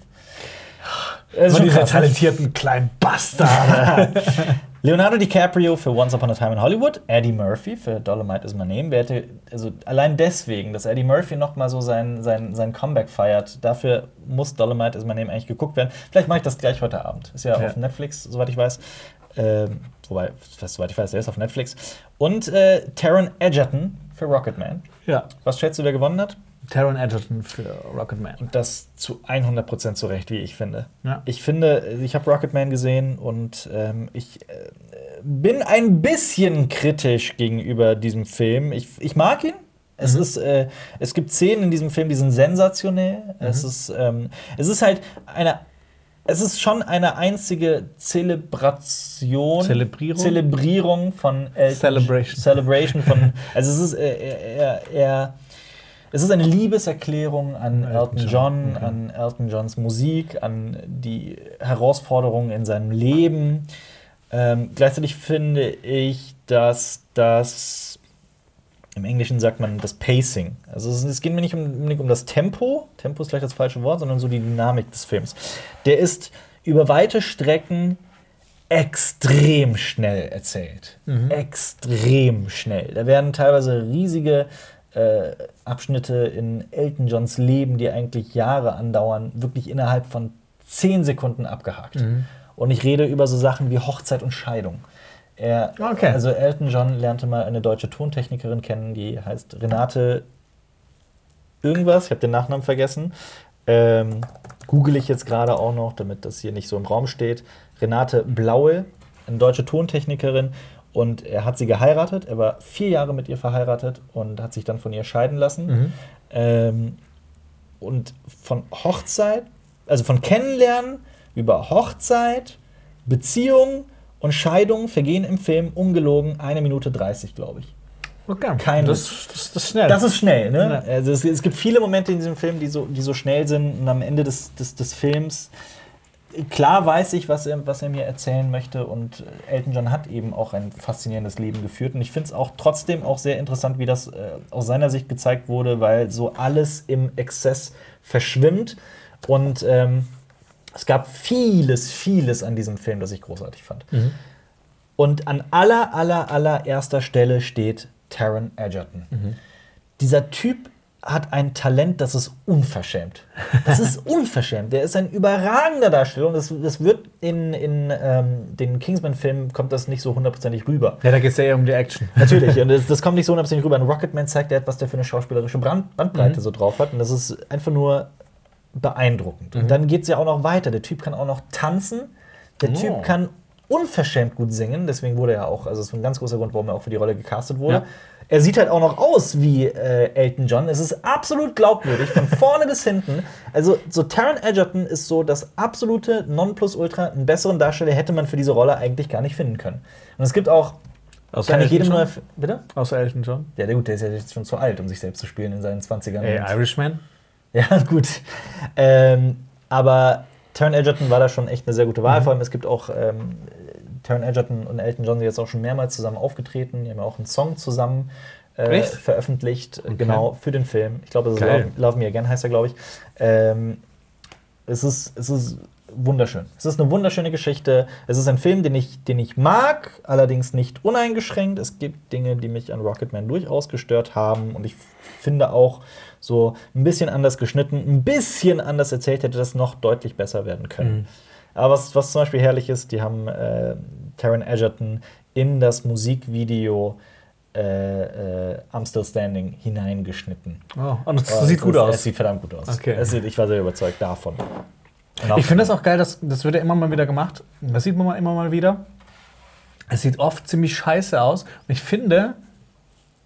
Ist Von schon diese krass, talentierten kleinen Bastarde. Leonardo DiCaprio für Once Upon a Time in Hollywood, Eddie Murphy für Dolomite is My Name. Wer hätte, also allein deswegen, dass Eddie Murphy noch mal so sein, sein, sein Comeback feiert, dafür muss Dolomite is My Name eigentlich geguckt werden. Vielleicht mache ich das gleich heute Abend. Ist ja, Ja. auf Netflix, soweit ich weiß. Ähm, wobei, fast soweit ich weiß, der ist auf Netflix. Und äh, Taron Egerton für Rocketman. ja. Was schätzt du, wer gewonnen hat? Taron Egerton für Rocketman. Und das zu 100% zu Recht, wie ich finde. Ja. Ich finde, ich habe Rocketman gesehen und ähm, ich äh, bin ein bisschen kritisch gegenüber diesem Film. Ich, ich mag ihn. Es, ist, äh, es gibt Szenen in diesem Film, die sind sensationell. Es, ist, ähm, es ist halt eine. Es ist schon eine einzige Zelebration. Zelebrierung? Zelebrierung von Elton Celebration. Celebration von. Also es ist äh, eher, eher es ist eine Liebeserklärung an Elton Elton John, John, okay. an Elton Johns Musik, an die Herausforderungen in seinem Leben. Ähm, gleichzeitig finde ich, dass das im Englischen sagt man das Pacing. Also es, es geht mir nicht um, unbedingt um das Tempo, Tempo ist vielleicht das falsche Wort, sondern so die Dynamik des Films. Der ist über weite Strecken extrem schnell erzählt. Extrem schnell. Da werden teilweise riesige äh, Abschnitte in Elton Johns Leben, die eigentlich Jahre andauern, wirklich innerhalb von zehn Sekunden abgehakt. Und ich rede über so Sachen wie Hochzeit und Scheidung. Er, Okay. Also Elton John lernte mal eine deutsche Tontechnikerin kennen, die heißt Renate irgendwas, ich habe den Nachnamen vergessen. Ähm, Google ich jetzt gerade auch noch, damit das hier nicht so im Raum steht. Renate Blaue, eine deutsche Tontechnikerin. Und er hat sie geheiratet. Er war vier Jahre mit ihr verheiratet und hat sich dann von ihr scheiden lassen. Mhm. Ähm, und von Hochzeit, also von Kennenlernen über Hochzeit, Beziehung und Scheidung vergehen im Film ungelogen eine Minute 30, glaube ich. Okay. Kein das, das, das ist schnell. Das ist schnell, ne? Ja. Also es, es gibt viele Momente in diesem Film, die so, die so schnell sind und am Ende des, des, des Films. Klar weiß ich, was er, was er mir erzählen möchte und Elton John hat eben auch ein faszinierendes Leben geführt und ich finde es auch trotzdem auch sehr interessant, wie das äh, aus seiner Sicht gezeigt wurde, weil so alles im Exzess verschwimmt und ähm, es gab vieles, vieles an diesem Film, das ich großartig fand. Mhm. Und an aller, aller, allererster Stelle steht Taron Egerton. Mhm. Dieser Typ hat ein Talent, das ist unverschämt. Das ist unverschämt. Der ist ein überragender Darsteller und das, das wird in, in ähm, den Kingsman-Filmen kommt das nicht so hundertprozentig rüber. ja, da geht es ja eher um die Action. Natürlich, und das, das kommt nicht so hundertprozentig rüber. In Rocketman zeigt er, was der für eine schauspielerische Brand Bandbreite Mhm. so drauf hat und das ist einfach nur beeindruckend. Mhm. Und dann geht es ja auch noch weiter. Der Typ kann auch noch tanzen. Der Oh. Typ kann unverschämt gut singen. Deswegen wurde er auch, also das ist ein ganz großer Grund, warum er auch für die Rolle gecastet wurde. Ja. Er sieht halt auch noch aus wie äh, Elton John. Es ist absolut glaubwürdig, von vorne bis hinten. Also, so Taron Egerton ist so das absolute Nonplusultra. Einen besseren Darsteller hätte man für diese Rolle eigentlich gar nicht finden können. Und es gibt auch, Außer kann ich Elton jedem nur. John? Bitte? Außer Elton John. Ja, der, gut, der ist ja jetzt schon zu alt, um sich selbst zu spielen in seinen 20ern. Ey, Irishman. ja, gut. Ähm, aber Taron Egerton war da schon echt eine sehr gute Wahl. Vor allem, es gibt auch ähm, Taron Egerton und Elton John sind jetzt auch schon mehrmals zusammen aufgetreten. Die haben ja auch einen Song zusammen äh, veröffentlicht, äh, genau, für den Film. Ich glaube, das ist Geil. Love, Love Me Again heißt er, glaube ich. Ähm, es, ist, es ist wunderschön. Es ist eine wunderschöne Geschichte. Es ist ein Film, den ich, den ich mag, allerdings nicht uneingeschränkt. Es gibt Dinge, die mich an Rocketman durchaus gestört haben. Und ich finde auch so ein bisschen anders geschnitten, ein bisschen anders erzählt, hätte das noch deutlich besser werden können. Mhm. Aber was, was zum Beispiel herrlich ist, die haben äh, Taron Egerton in das Musikvideo äh, äh, I'm Still Standing hineingeschnitten. Oh, und das Oh, sieht es gut ist- aus. Es sieht verdammt gut aus. Okay. Es sieht, ich war sehr überzeugt davon. Ich finde das auch geil, dass, das wird ja immer mal wieder gemacht. Das sieht man mal immer mal wieder. Es sieht oft ziemlich scheiße aus. Und ich finde,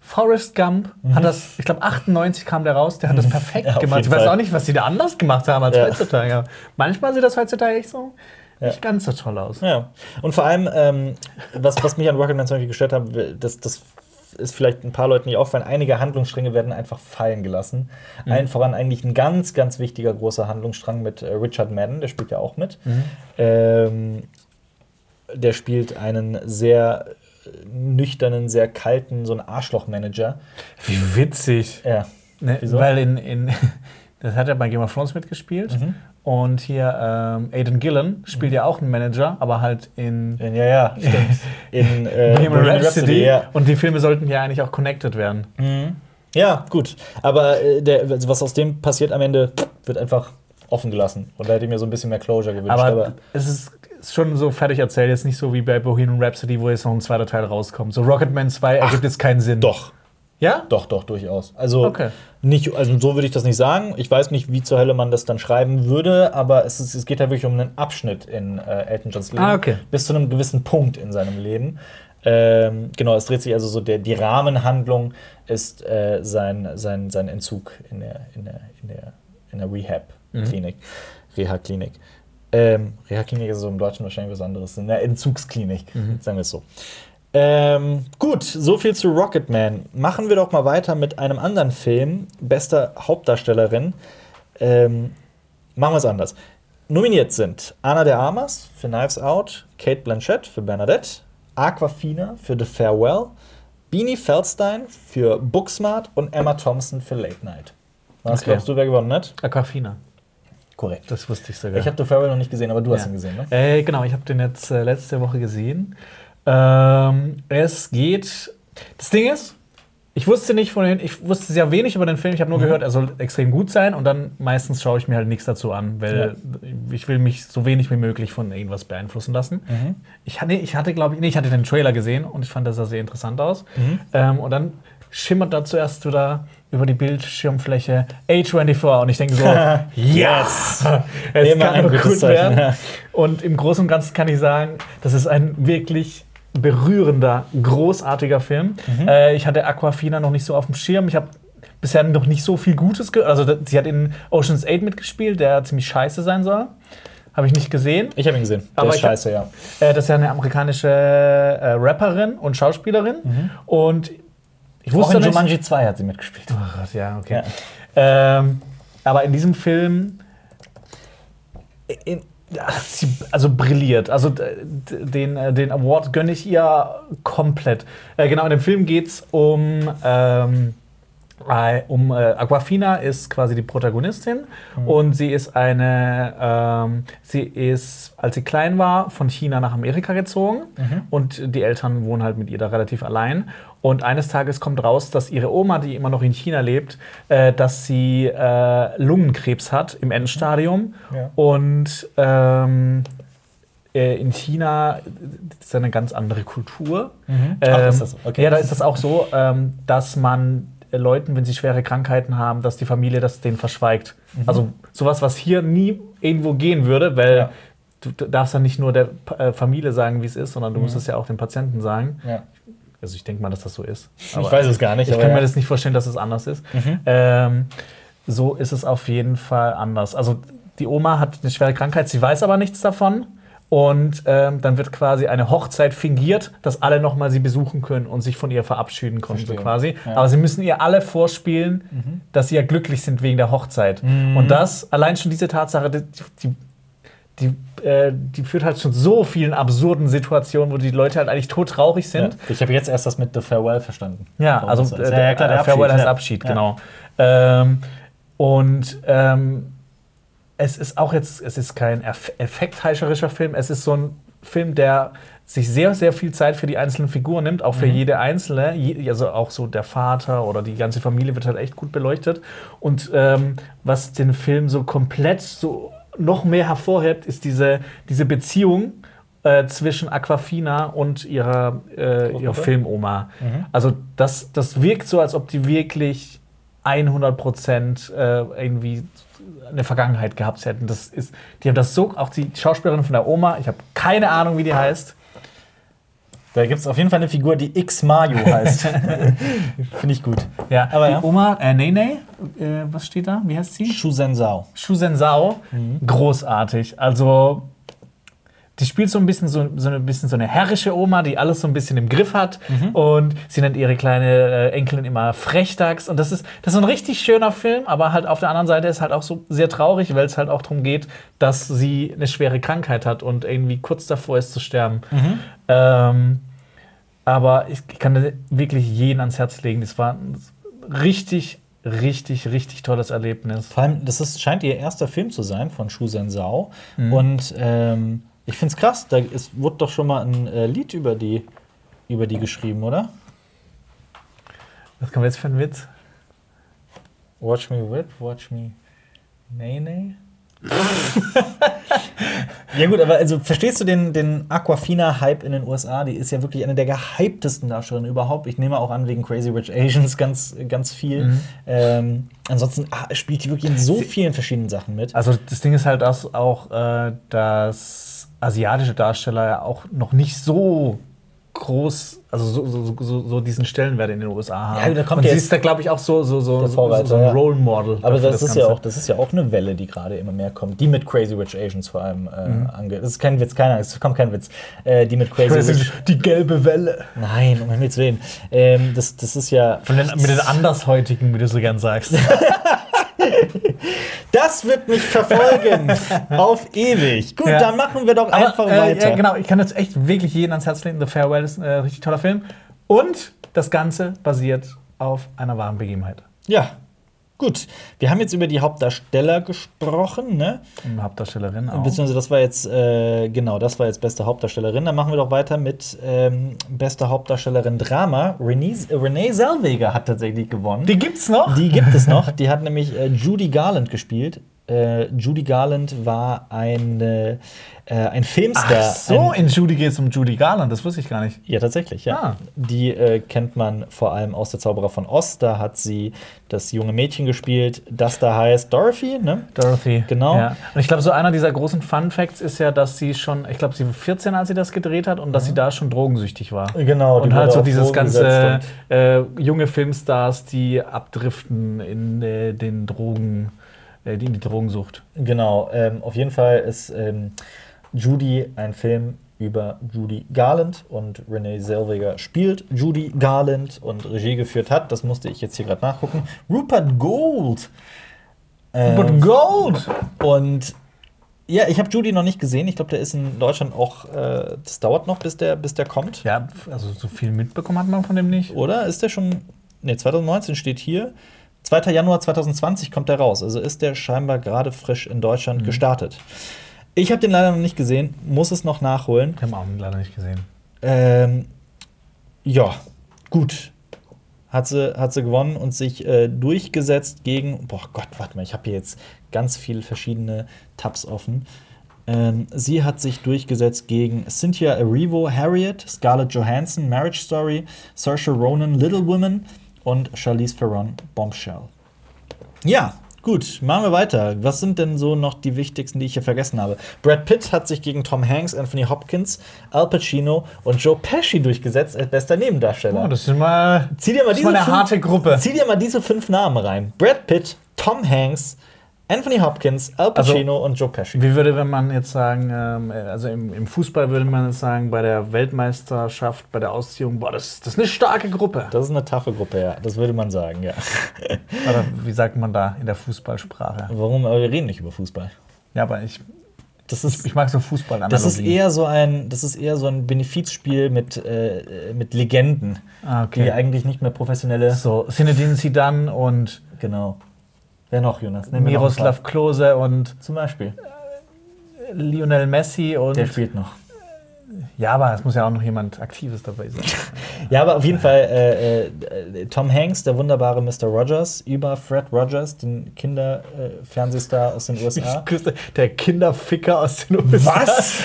Forrest Gump Mhm. hat das, ich glaube 98 kam der raus, der hat das perfekt Ja, gemacht. Ich weiß auch nicht, was die da anders gemacht haben als Ja. heutzutage. Aber manchmal sieht das heutzutage echt so Ja. nicht ganz so toll aus. Ja. Und vor allem, ähm, was, was mich an Rocketman zum Beispiel gestört hat, das, das ist vielleicht ein paar Leuten nicht auffallen, einige Handlungsstränge werden einfach fallen gelassen. Allen voran eigentlich ein ganz, ganz wichtiger großer Handlungsstrang mit äh, Richard Madden, der spielt ja auch mit. Ähm, der spielt einen sehr nüchternen, sehr kalten, so einen Arschloch-Manager. Wie witzig. Ja. Ne, weil in, in das hat er bei Game of Thrones mitgespielt. Mhm. Und hier ähm, Aidan Gillen spielt ja auch einen Manager, aber halt in Ja, ja, stimmt. In äh, Bohemian Bohemian Rhapsody. ja. Und die Filme sollten ja eigentlich auch connected werden. Ja, gut. Aber äh, der, also was aus dem passiert am Ende, wird einfach offen gelassen. Und da hätte ich mir so ein bisschen mehr Closure gewünscht. Aber, es ist, ist schon so fertig erzählt, jetzt nicht so wie bei Bohemian Rhapsody, wo jetzt noch ein zweiter Teil rauskommt. So Rocketman 2 ergibt jetzt keinen Sinn. doch, Ja? doch, doch, durchaus. Also, Okay. nicht, also so würde ich das nicht sagen. Ich weiß nicht, wie zur Hölle man das dann schreiben würde, aber es, ist, es geht ja wirklich um einen Abschnitt in äh, Elton Johns Leben. Ah, okay. Bis zu einem gewissen Punkt in seinem Leben. Ähm, genau, es dreht sich also so, der, die Rahmenhandlung ist äh, sein, sein, sein Entzug in der, in der, in der, in der Rehab-Klinik. Reha-Klinik. Ähm, Reha-Klinik ist so im Deutschen wahrscheinlich was anderes. In der Entzugsklinik, sagen wir es so. Ähm, gut, so viel zu Rocketman. Machen wir doch mal weiter mit einem anderen Film. Bester Hauptdarstellerin. Ähm, machen wir es anders. Nominiert sind Anna de Armas für Knives Out, Kate Blanchett für Bernadette, Aquafina für The Farewell, Beanie Feldstein für Booksmart und Emma Thompson für Late Night. Was Okay. glaubst du, wer gewonnen hat? Aquafina. Korrekt. Das wusste ich sogar. Ich habe The Farewell noch nicht gesehen, aber du hast Ja. ihn gesehen, ne? Äh, genau, ich habe den jetzt äh, letzte Woche gesehen. Ähm, es geht. Das Ding ist, ich wusste nicht von den, ich wusste sehr wenig über den Film. Ich habe nur Mhm. gehört, er soll extrem gut sein und dann meistens schaue ich mir halt nichts dazu an, weil ich will mich so wenig wie möglich von irgendwas beeinflussen lassen. Ich hatte, ich hatte glaube ich, nee, ich hatte den Trailer gesehen und ich fand, das sah sehr interessant aus. Ähm, und dann schimmert da zuerst wieder über die Bildschirmfläche A24 und ich denke so, yes! es Immer kann nur gut werden. ja. Und im Großen und Ganzen kann ich sagen, das ist ein wirklich berührender, großartiger Film. Mhm. Äh, ich hatte Aquafina noch nicht so auf dem Schirm. Ich habe bisher noch nicht so viel Gutes gehört. Also sie hat in Ocean's 8 mitgespielt, der ziemlich scheiße sein soll. Habe ich nicht gesehen. Ich habe ihn gesehen. Der Aber ist ich hab- scheiße, ja. Äh, das ist ja eine amerikanische äh, Rapperin und Schauspielerin. Und ich Mhm. Auch wusste in nicht. Jumanji 2 hat sie mitgespielt. Oh Gott, ja, okay. Ähm, aber in diesem Film. In, ja, sie, also brilliert. Also den, äh, den Award gönne ich ihr komplett. Äh, genau, in dem Film geht es um. Ähm, äh, um äh, Aquafina ist quasi die Protagonistin und sie ist eine, ähm, sie ist, als sie klein war, von China nach Amerika gezogen und die Eltern wohnen halt mit ihr da relativ allein. Und eines Tages kommt raus, dass ihre Oma, die immer noch in China lebt, äh, dass sie äh, Lungenkrebs hat im Endstadium Ja. und ähm, äh, in China das ist eine ganz andere Kultur. Mhm. Ach, Ähm, ist das so? Okay. Ja, da ist das auch so, ähm, dass man äh, Leuten, wenn sie schwere Krankheiten haben, dass die Familie das denen verschweigt. Also sowas, was hier nie irgendwo gehen würde, weil Mhm. Ja. du, du darfst ja nicht nur der äh, Familie sagen, wie es ist, sondern du Mhm. musst es ja auch den Patienten sagen. Ja. Also ich denke mal, dass das so ist. Ich weiß es gar nicht. Ich aber kann ja. mir das nicht vorstellen, dass es anders ist. Mhm. Ähm, so ist es auf jeden Fall anders. Also die Oma hat eine schwere Krankheit, sie weiß aber nichts davon. Und ähm, dann wird quasi eine Hochzeit fingiert, dass alle nochmal sie besuchen können und sich von ihr verabschieden können, Verstehe. quasi. Ja. Aber sie müssen ihr alle vorspielen, dass sie ja glücklich sind wegen der Hochzeit. Und das, allein schon diese Tatsache, die, die, die, äh, die führt halt zu so vielen absurden Situationen, wo die Leute halt eigentlich todtraurig sind. Ja. Ich habe jetzt erst das mit The Farewell verstanden. Ja, Warum also äh, ist. der, klar, äh, Farewell heißt ja. Abschied, Ja. genau. Ähm, und ähm, es ist auch jetzt, es ist kein eff effektheischerischer Film, es ist so ein Film, der sich sehr, sehr viel Zeit für die einzelnen Figuren nimmt, auch Mhm. für jede einzelne. Also auch so der Vater oder die ganze Familie wird halt echt gut beleuchtet. Und ähm, was den Film so komplett so noch mehr hervorhebt, ist diese, diese Beziehung äh, zwischen Aquafina und ihrer, äh, ihrer? Filmoma. Mhm. Also das, das wirkt so, als ob die wirklich 100 Prozent äh, irgendwie eine Vergangenheit gehabt hätten. Das ist, die haben das so, auch die Schauspielerin von der Oma, ich habe keine Ahnung, wie die heißt. Da gibt es auf jeden Fall eine Figur, die X Mario heißt. Finde ich gut. Ja, Aber die ja. Oma, äh, Nene, äh, was steht da? Wie heißt sie? Shu Zhao. Shuzen Sao, Mhm. großartig. Also die spielt so ein bisschen so, so ein bisschen so eine herrische Oma, die alles so ein bisschen im Griff hat Mhm. und sie nennt ihre kleine äh, Enkelin immer Frechdachs und das ist das ist ein richtig schöner Film, aber halt auf der anderen Seite ist halt auch so sehr traurig, weil es halt auch darum geht, dass sie eine schwere Krankheit hat und irgendwie kurz davor ist zu sterben. Mhm. Ähm, aber ich, ich kann wirklich jeden ans Herz legen. Das war ein richtig, richtig, richtig tolles Erlebnis. Vor allem, das ist, scheint ihr erster Film zu sein von Shu Zhao. Mhm. Und ähm, ich finde es krass, da ist, wurde doch schon mal ein äh, Lied über die, über die geschrieben, oder? Was kommt jetzt für ein Witz? Watch me whip, watch me. Nee, nee. ja gut, aber also verstehst du den, den Aquafina-Hype in den USA? Die ist ja wirklich eine der gehyptesten Darstellerinnen überhaupt. Ich nehme auch an, wegen Crazy Rich Asians ganz, ganz viel. Mhm. Ähm, ansonsten ah, spielt die wirklich in so vielen verschiedenen Sachen mit. Also das Ding ist halt das auch, äh, dass asiatische Darsteller ja auch noch nicht so groß, also so, so, so, so diesen Stellenwert in den USA haben. Ja, da kommt Und sie ist da, glaube ich, auch so, so, so, Vorreiter, so ein. Role Model. Aber für das, ist ja auch, das ist ja auch eine Welle, die gerade immer mehr kommt, die mit Crazy Rich Asians vor allem äh, Mhm. angeht. Das ist kein Witz, keiner, es kommt kein Witz. Äh, die mit Crazy, Crazy, Rich. die gelbe Welle. Nein, um Himmels Willen. Ähm, das, das ist ja. Den, mit den Andershäutigen, wie du so gern sagst. Das wird mich verfolgen. auf ewig. Gut, Ja. dann machen wir doch einfach Aber, äh, weiter. ja, genau, ich kann jetzt echt wirklich jeden ans Herz legen. The Farewell ist ein äh, richtig toller Film. Und das Ganze basiert auf einer wahren Begebenheit. Ja, gut. Wir haben jetzt über die Hauptdarsteller gesprochen, ne? Und Hauptdarstellerin auch. Beziehungsweise das war jetzt, äh, genau, das war jetzt beste Hauptdarstellerin. Dann machen wir doch weiter mit ähm, beste Hauptdarstellerin Drama. Renee, Renee Zellweger hat tatsächlich gewonnen. Die gibt's noch? Die gibt es noch. Die hat nämlich äh, Judy Garland gespielt Äh, Judy Garland war eine, äh, ein Filmstar. Ach so, ein, in Judy geht es um Judy Garland, das wusste ich gar nicht. ja, tatsächlich, ja. Ah. Die äh, kennt man vor allem aus Der Zauberer von Oz. Da hat sie das junge Mädchen gespielt, das da heißt Dorothy, ne? Dorothy. Genau. Ja. Und ich glaube, so einer dieser großen Fun Facts ist ja, dass sie schon, ich glaube, sie war 14, als sie das gedreht hat und dass sie da schon drogensüchtig war. Genau, Und halt so dieses ganze äh, junge Filmstars, die abdriften in äh, den Drogen, äh, die in die Drogensucht. Genau, ähm, auf jeden Fall ist ähm, Judy ein Film über Judy Garland und Renee Zellweger spielt Judy Garland und Regie geführt hat. Das musste ich jetzt hier gerade nachgucken. Rupert Gold. Ähm, But Gold! Und ja, ich habe Judy noch nicht gesehen. Ich glaube, der ist in Deutschland auch. Äh, das dauert noch, bis der, bis der kommt. Ja, also so viel mitbekommen hat man von dem nicht. Oder ist der schon. Ne, 2019 steht hier. 2. Januar 2020 kommt der raus. Also ist der scheinbar gerade frisch in Deutschland Mhm. gestartet. Ich habe den leider noch nicht gesehen, muss es noch nachholen. Ich habe auch leider nicht gesehen. Ähm, ja, gut. Hat sie, hat sie gewonnen und sich äh, durchgesetzt gegen. Boah Gott, warte mal, ich habe hier jetzt ganz viele verschiedene Tabs offen. Ähm, sie hat sich durchgesetzt gegen Cynthia Erivo, Harriet, Scarlett Johansson, Marriage Story, Saoirse Ronan, Little Women und Charlize Theron, Bombshell. Ja, gut, machen wir weiter. Was sind denn so noch die wichtigsten, die ich hier vergessen habe? Brad Pitt hat sich gegen Tom Hanks, Anthony Hopkins, Al Pacino und Joe Pesci durchgesetzt als bester Nebendarsteller. Oh, das sind mal. zieh dir mal das ist diese mal eine fünf, harte Gruppe. Zieh dir mal diese fünf Namen rein: Brad Pitt, Tom Hanks, Anthony Hopkins, Al Also- Pacino und Joe Pesci. Wie würde, wenn man jetzt sagen, ähm, also im, im Fußball würde man jetzt sagen, bei der Weltmeisterschaft, bei der Ausziehung, boah, das, das ist eine starke Gruppe. Das ist eine taffe Gruppe, ja. Das würde man sagen, ja. Oder wie sagt man da in der Fußballsprache? Warum? Aber wir reden nicht über Fußball. Ja, aber ich, Das ist, ich mag so fußball das ist eher so ein, das ist eher so ein Benefizspiel mit, äh, mit Legenden, Ah, die okay. eigentlich nicht mehr professionelle. So, Zinedine Zidane und Genau. Wer noch, Jonas? Ein Miroslav Klose und. Zum Beispiel. Lionel Messi und. Der spielt noch. Ja, aber es muss ja auch noch jemand Aktives dabei sein. Ja, aber auf jeden Fall äh, äh, Tom Hanks, der wunderbare Mr. Rogers, über Fred Rogers, den Kinderfernsehstar aus den USA. Der Kinderficker aus den USA. Was?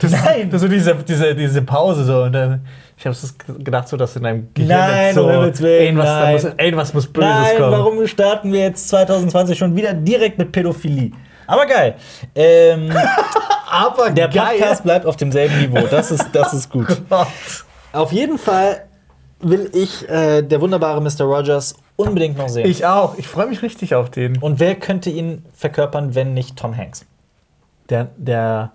Das, Nein. Das ist so diese, diese, diese Pause so. Und dann, ich habe gedacht, so, dass in deinem Gehirn Nein, so um Willen, irgendwas, nein. muss, irgendwas muss Böses Nein, kommen. warum starten wir jetzt 2020 schon wieder direkt mit Pädophilie? Aber geil. Ähm, Aber der Podcast bleibt auf demselben Niveau. Das ist, das ist gut. Auf jeden Fall will ich äh, der wunderbare Mr. Rogers unbedingt noch sehen. Ich auch. Ich freue mich richtig auf den. Und wer könnte ihn verkörpern, wenn nicht Tom Hanks? Der, der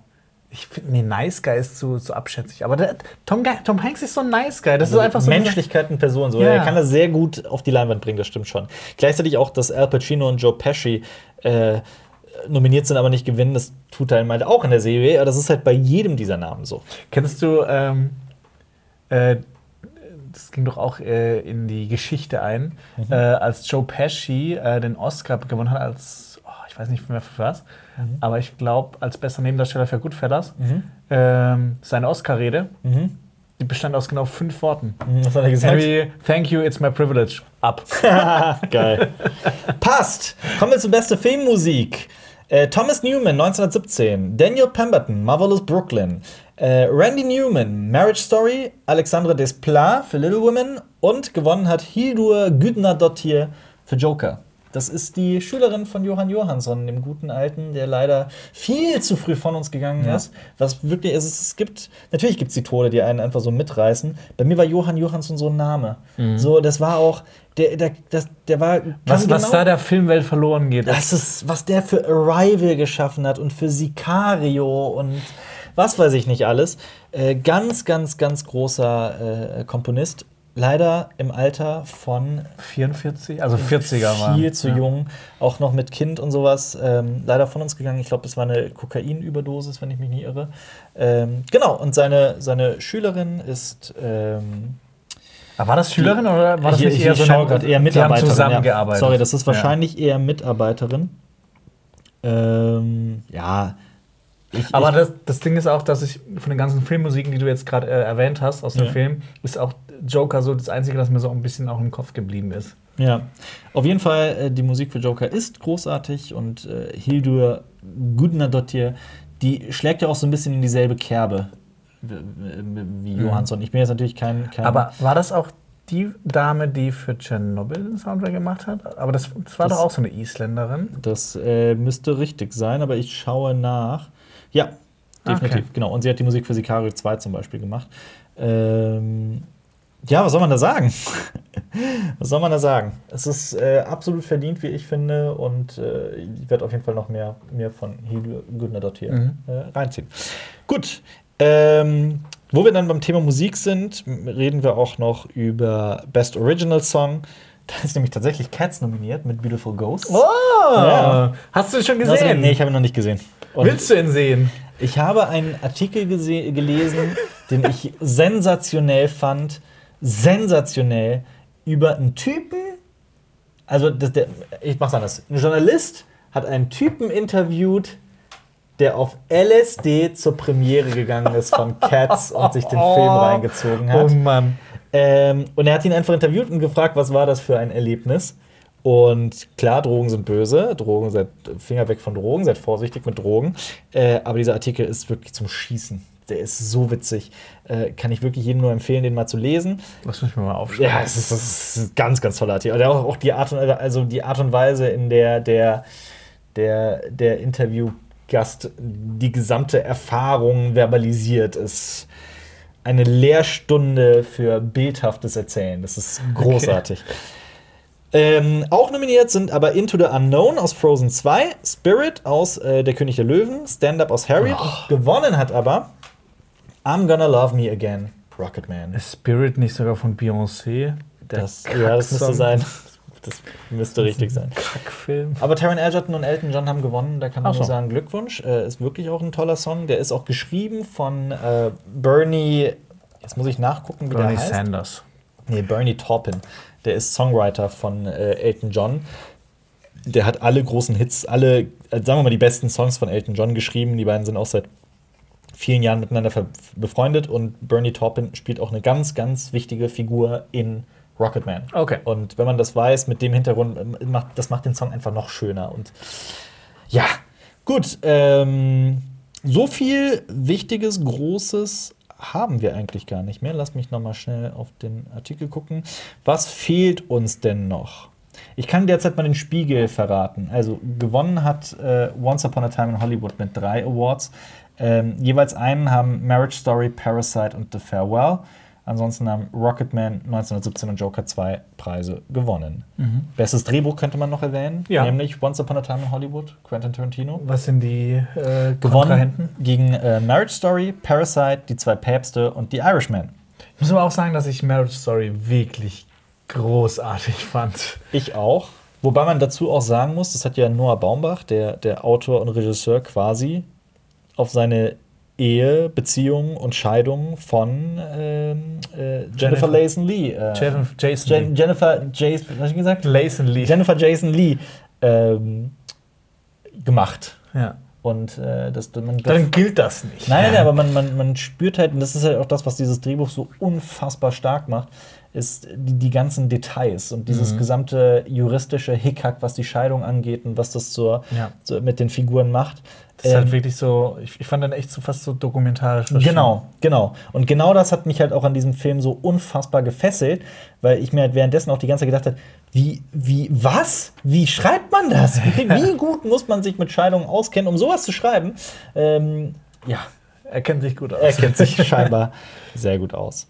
ich finde, nee, Nice Guy ist zu, zu abschätzig. Aber der, Tom, Tom Hanks ist so ein Nice Guy. Das ist einfach so. Menschlichkeit in Person. So. Ja. Er kann das sehr gut auf die Leinwand bringen, das stimmt schon. Gleichzeitig auch, dass Al Pacino und Joe Pesci äh, nominiert sind, aber nicht gewinnen, das tut einem halt auch in der Serie. Aber das ist halt bei jedem dieser Namen so. Kennst du, ähm, äh, das ging doch auch äh, in die Geschichte ein, Mhm. äh, als Joe Pesci äh, den Oscar gewonnen hat als, oh, ich weiß nicht mehr für was, Mhm. aber ich glaube, als bester Nebendarsteller für Goodfellas, ähm, seine Oscar-Rede, die bestand aus genau fünf Worten. Was hat er gesagt? Henry, thank you, it's my privilege. Ab. Geil. Passt. Kommen wir zur beste Filmmusik. Äh, Thomas Newman, 1917. Daniel Pemberton, Marvelous Brooklyn. Äh, Randy Newman, Marriage Story. Alexandra Desplat für Little Women. Und gewonnen hat Hildur Gudnadottir für Joker. Das ist die Schülerin von Johann Johansson, dem guten Alten, der leider viel zu früh von uns gegangen Ja. ist. Was wirklich, es, es gibt, natürlich gibt es die Tode, die einen einfach so mitreißen. Bei mir war Johann Johansson so ein Name. So, das war auch, der, der, das, der war. Mhm. Was, kann was genau- da der Filmwelt verloren geht. das ist, was der für Arrival geschaffen hat und für Sicario und was weiß ich nicht alles. Äh, ganz, ganz, ganz großer äh, Komponist. Leider im Alter von 44? Also 40er war. viel zu ja. jung, auch noch mit Kind und sowas. Ähm, leider von uns gegangen. Ich glaube, es war eine Kokainüberdosis, wenn ich mich nicht irre. Ähm, genau, und seine, seine Schülerin ist. Ähm, Aber war das Schülerin oder war das hier- nicht eher so eine, eher die haben Mitarbeiterin? zusammengearbeitet? Ja. Sorry, das ist Ja. wahrscheinlich eher Mitarbeiterin. Ähm, ja. Ich, Aber ich, das, das Ding ist auch, dass ich von den ganzen Filmmusiken, die du jetzt gerade äh, erwähnt hast aus dem Ja. Film, ist auch Joker so das Einzige, das mir so ein bisschen auch im Kopf geblieben ist. Ja, auf jeden Fall, äh, die Musik für Joker ist großartig und äh, Hildur Gudnadottir, die schlägt ja auch so ein bisschen in dieselbe Kerbe wie, Mhm. Johansson. Ich bin jetzt natürlich kein. kein Aber war das auch die Dame, die für Tschernobyl den Soundtrack gemacht hat? Aber das, das war Das- doch auch so eine Isländerin. Das äh, müsste richtig sein, aber ich schaue nach. Ja, definitiv, Okay. genau. Und sie hat die Musik für Sicario 2 zum Beispiel gemacht. Ähm, ja, was soll man da sagen? was soll man da sagen? Es ist äh, absolut verdient, wie ich finde, und äh, ich werde auf jeden Fall noch mehr, mehr von Hildur Gudnadottir Mhm. äh, reinziehen. Gut. Ähm, wo wir dann beim Thema Musik sind, reden wir auch noch über Best Original Song. Da ist nämlich tatsächlich Cats nominiert mit Beautiful Ghosts. Oh! Ja. Hast du ihn schon Also, gesehen? nee, ich habe ihn noch nicht gesehen. Und Willst du ihn sehen? ich habe einen Artikel gelesen, den ich sensationell fand. Sensationell. Über einen Typen. Also, das, der, ich mach's anders. Ein Journalist hat einen Typen interviewt, der auf LSD zur Premiere gegangen ist von Cats und sich den Film reingezogen hat. Oh Mann. Ähm, und er hat ihn einfach interviewt und gefragt, was war das für ein Erlebnis. Und klar, Drogen sind böse. Drogen, seid Finger weg von Drogen, seid vorsichtig mit Drogen. Äh, aber dieser Artikel ist wirklich zum Schießen. Der ist so witzig. Äh, kann ich wirklich jedem nur empfehlen, den mal zu lesen. Lass mich mal aufschreiben. Ja, es ist, es ist ein ganz, ganz toller Artikel. Auch, auch die Art und, also die Art und Weise, in der der, der, der Interviewgast die gesamte Erfahrung verbalisiert, ist eine Lehrstunde für bildhaftes Erzählen. Das ist großartig. Ähm, auch nominiert sind aber Into the Unknown aus Frozen 2, Spirit aus äh, Der König der Löwen, Stand Up aus Harriet. Und gewonnen hat aber I'm Gonna Love Me Again, Rocketman. Ist Spirit nicht sogar von Beyoncé? Der Das, ja, das müsste sein. Das müsste richtig sein. Kackfilm. Aber Taron Egerton und Elton John haben gewonnen. Da kann man Ach nur so. sagen, Glückwunsch. Äh, ist wirklich auch ein toller Song. Der ist auch geschrieben von äh, Bernie. Jetzt muss ich nachgucken, wie Bernie der heißt. Sanders. Nee, Bernie Taupin. Der ist Songwriter von äh, Elton John. Der hat alle großen Hits, alle, äh, sagen wir mal, die besten Songs von Elton John geschrieben. Die beiden sind auch seit vielen Jahren miteinander befreundet und Bernie Taupin spielt auch eine ganz, ganz wichtige Figur in Rocketman. Okay. Und wenn man das weiß, mit dem Hintergrund, ähm, macht, das macht den Song einfach noch schöner. Und ja, gut. Ähm, so viel Wichtiges, Großes haben wir eigentlich gar nicht mehr. Lass mich noch mal schnell auf den Artikel gucken. Was fehlt uns denn noch? Ich kann derzeit mal den Spiegel verraten. Also gewonnen hat äh, Once Upon a Time in Hollywood mit drei Awards. Ähm, jeweils einen haben Marriage Story, Parasite und The Farewell. Ansonsten haben Rocketman 1917 und Joker 2 Preise gewonnen. Bestes Drehbuch könnte man noch erwähnen, Ja. nämlich Once Upon a Time in Hollywood, Quentin Tarantino. Was sind die äh, Gewonnen gegen äh, Marriage Story, Parasite, Die zwei Päpste und The Irishman. Ich muss aber auch sagen, dass ich Marriage Story wirklich großartig fand. Ich auch. Wobei man dazu auch sagen muss, das hat ja Noah Baumbach, der, der Autor und Regisseur, quasi auf seine Ehe, Beziehung und Scheidung von ähm, äh, Jennifer, Jennifer- Layson Lee. Äh, Jason, Jason Jen Lee. Jennifer Jason, was ich gesagt? Layson Lee. Jennifer Jason Lee ähm, gemacht. ja. Und äh, das, man, das, Dann gilt das nicht. Nein, nein, nein, aber man, man, man spürt halt, und das ist halt auch das, was dieses Drehbuch so unfassbar stark macht, ist die, die ganzen Details und dieses Mhm. gesamte juristische Hickhack, was die Scheidung angeht und was das zur, Ja. so mit den Figuren macht. Das ist halt Ähm, wirklich so, ich, ich fand dann echt so fast so dokumentarisch. Genau, genau. Und genau das hat mich halt auch an diesem Film so unfassbar gefesselt, weil ich mir halt währenddessen auch die ganze Zeit gedacht habe, wie, wie, was? Wie schreibt man das? Wie, wie gut muss man sich mit Scheidungen auskennen, um sowas zu schreiben? Ähm, ja, Er kennt sich gut aus. er kennt sich scheinbar sehr gut aus.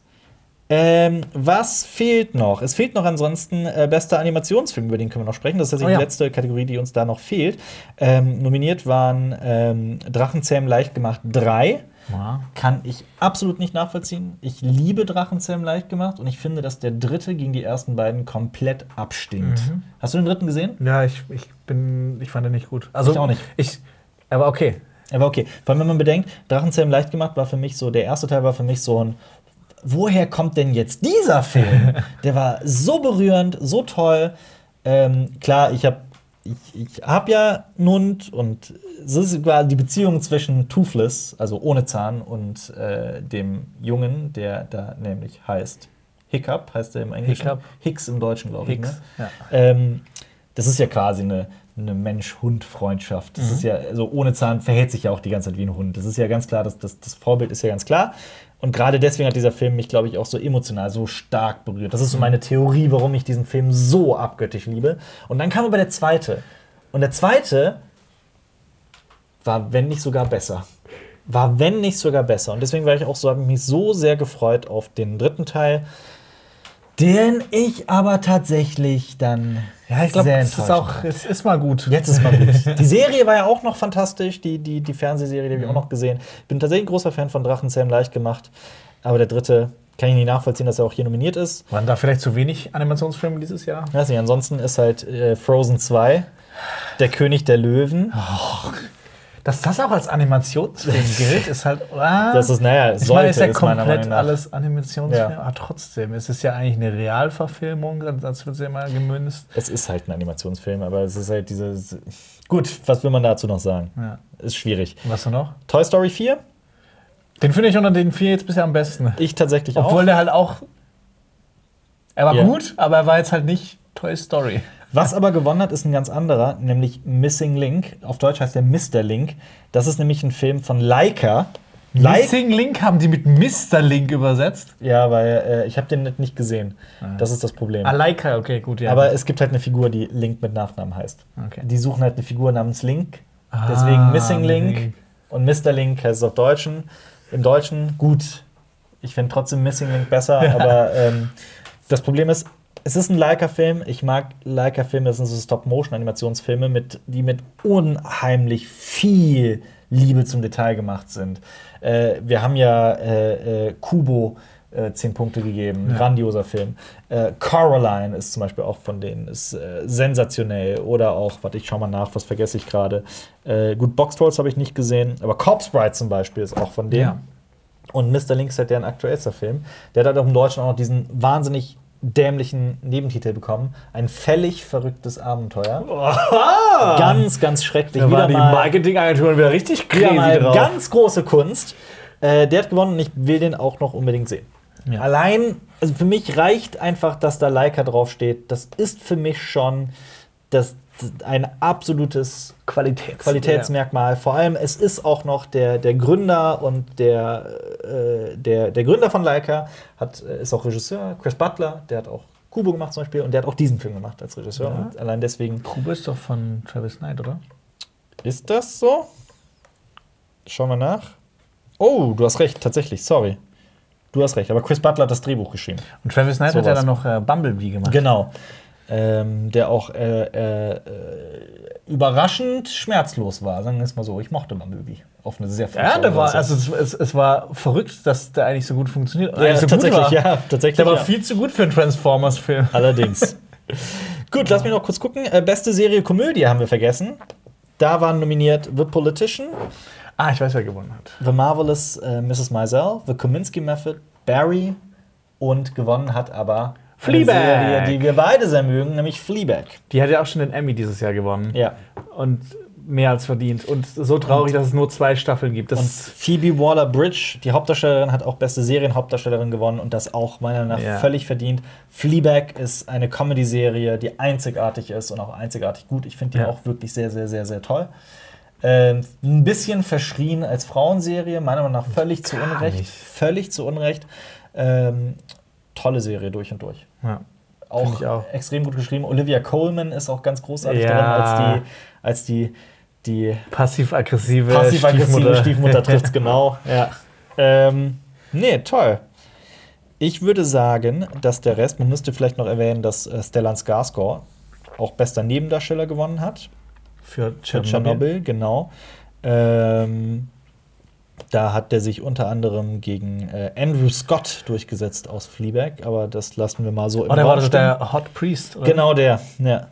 Ähm, was fehlt noch? Es fehlt noch ansonsten äh, bester Animationsfilm, über den können wir noch sprechen. Das ist tatsächlich Oh ja. die letzte Kategorie, die uns da noch fehlt. Ähm, nominiert waren ähm, Drachenzähm leicht gemacht 3. Ja. Kann ich absolut nicht nachvollziehen. Ich liebe Drachenzähm leicht gemacht und ich finde, dass der dritte gegen die ersten beiden komplett abstinkt. Mhm. Hast du den dritten gesehen? Ja, ich, ich bin, ich fand den nicht gut. Also Ich auch nicht. Ich, aber okay. Aber okay. Vor allem, wenn man bedenkt, Drachenzähm leicht gemacht war für mich so, der erste Teil war für mich so ein, woher kommt denn jetzt dieser Film? der war so berührend, so toll. Ähm, klar, ich habe ich, ich hab ja einen Hund und es ist quasi die Beziehung zwischen Toothless, also ohne Zahn, und äh, dem Jungen, der da nämlich heißt Hiccup heißt er im Englischen. Hiccup. Hicks im Deutschen, glaube ich. Hicks, Ne? ja. Ähm, das ist ja quasi eine, eine Mensch-Hund-Freundschaft. Das ist ja, also ohne Zahn verhält sich ja auch die ganze Zeit wie ein Hund. Das ist ja ganz klar, das, das, das Vorbild ist ja ganz klar. Und gerade deswegen hat dieser Film mich, glaube ich, auch so emotional, so stark berührt. Das ist so meine Theorie, warum ich diesen Film so abgöttisch liebe. Und dann kam aber der zweite. Und der zweite war, wenn nicht sogar besser. War, wenn nicht sogar besser. Und deswegen war ich auch so, habe ich mich so sehr gefreut auf den dritten Teil, den ich aber tatsächlich dann Ja, ich glaube, es ist auch, es ist mal gut. Jetzt ist mal gut. Die Serie war ja auch noch fantastisch, die, die, die Fernsehserie, die habe ich Mhm. auch noch gesehen. Bin tatsächlich ein großer Fan von Drachenzähmen leicht gemacht. Aber der dritte kann ich nicht nachvollziehen, dass er auch hier nominiert ist. Waren da vielleicht zu wenig Animationsfilme dieses Jahr? Weiß nicht, ansonsten ist halt äh, Frozen 2, der König der Löwen. Dass das auch als Animationsfilm gilt, ist halt. Ah, Das ist, naja, es ich meine, ist ja komplett alles Animationsfilm, Ja. aber trotzdem, es ist ja eigentlich eine Realverfilmung, das wird ja immer gemünzt. Es ist halt ein Animationsfilm, aber es ist halt dieses. Gut, was will man dazu noch sagen? Ja. Ist schwierig. Und was noch? Toy Story 4? Den finde ich unter den vier jetzt bisher am besten. Ich tatsächlich Obwohl auch. der halt auch. Er war Ja. gut, aber er war jetzt halt nicht Toy Story. Was aber gewonnen hat, ist ein ganz anderer, nämlich Missing Link. Auf Deutsch heißt der Mr. Link. Das ist nämlich ein Film von Leica. Missing Link haben die mit Mr. Link übersetzt. Ja, weil äh, ich habe den nicht gesehen. Das ist das Problem. Ah, Leica, okay, gut, ja. Aber es gibt halt eine Figur, die Link mit Nachnamen heißt. Okay. Die suchen halt eine Figur namens Link. Ah, Deswegen Missing Link. Link. Und Mr. Link heißt es auf Deutschen. Im Deutschen gut. Ich finde trotzdem Missing Link besser, aber ähm, das Problem ist, es ist ein Leica-Film. Ich mag Leica-Filme, das sind so Stop-Motion-Animationsfilme, mit, die mit unheimlich viel Liebe zum Detail gemacht sind. Äh, wir haben ja äh, äh, Kubo äh, 10 Punkte gegeben, Ja. grandioser Film. Äh, Coraline ist zum Beispiel auch von denen, ist äh, sensationell. Oder auch, warte, ich schau mal nach, was vergesse ich gerade. Äh, gut, Box Trolls habe ich nicht gesehen, aber Corpse Bride zum Beispiel ist auch von denen. Ja. Und Mr. Link ist halt deren aktuellster Film. Der hat halt auch im Deutschen auch noch diesen wahnsinnig dämlichen Nebentitel bekommen. Ein völlig verrücktes Abenteuer. Ganz, ganz schrecklich. Da waren die Marketingagenturen wieder richtig crazy drauf. ganz große Kunst. Äh, der hat gewonnen und ich will den auch noch unbedingt sehen. Ja. Allein, also für mich reicht einfach, dass da Leica draufsteht. Das ist für mich schon das ein absolutes Qualitäts Qualitätsmerkmal. Vor allem, es ist auch noch der, der Gründer und der, äh, der, der Gründer von Leica hat, äh, ist auch Regisseur, Chris Butler, der hat auch Kubo gemacht zum Beispiel und der hat auch diesen Film gemacht als Regisseur. Ja. Und allein deswegen Kubo ist doch von Travis Knight, oder? ist das so. Schauen wir nach. Oh, du hast recht, tatsächlich, sorry. Du hast recht, aber Chris Butler hat das Drehbuch geschrieben. Und Travis Knight So hat ja dann noch äh, Bumblebee gemacht. Genau. Ähm, der auch äh, äh, überraschend schmerzlos war, sagen wir es mal so. Ich mochte Bumblebee. Auf eine sehr Ja, der war, also es, es, es war verrückt, dass der eigentlich so gut funktioniert. Ja, so tatsächlich, gut ja, tatsächlich. Der war ja. viel zu gut für einen Transformers-Film. Allerdings. Gut, lass mich noch kurz gucken. Äh, beste Serie Komödie haben wir vergessen. Da waren nominiert The Politician, Ah, ich weiß, wer gewonnen hat. The Marvelous äh, Mrs. Maisel, The Kominsky Method, Barry und gewonnen hat aber Fleabag. Serie, die wir beide sehr mögen, nämlich Fleabag. Die hat ja auch schon den Emmy dieses Jahr gewonnen. Ja. Und mehr als verdient. Und so traurig, dass es nur zwei Staffeln gibt. Das Und Phoebe Waller-Bridge, die Hauptdarstellerin, hat auch beste Serienhauptdarstellerin gewonnen und das auch meiner Meinung nach Ja. völlig verdient. Fleabag ist eine Comedy-Serie, die einzigartig ist und auch einzigartig gut. Ich finde die Ja. auch wirklich sehr, sehr, sehr, sehr toll. Ähm, ein bisschen verschrien als Frauenserie, meiner Meinung nach völlig zu Gar Unrecht. nicht. Völlig zu Unrecht. Ähm, tolle Serie durch und durch. ja. Auch, auch. extrem gut geschrieben. Olivia Coleman ist auch ganz großartig Ja. drin, als die, als die, die Passiv-aggressive passiv-aggressive Stiefmutter trifft. trifft genau. Ja. Ähm, nee, toll. Ich würde sagen, dass der Rest, man müsste vielleicht noch erwähnen, dass äh, Stellan Skarsgård auch bester Nebendarsteller gewonnen hat. Für. Tschernobyl, genau. Ähm, da hat der sich unter anderem gegen äh, Andrew Scott durchgesetzt aus Fleabag, aber das lassen wir mal so im Oh, der Raum war stehen. der Hot Priest, oder? Genau der, ja.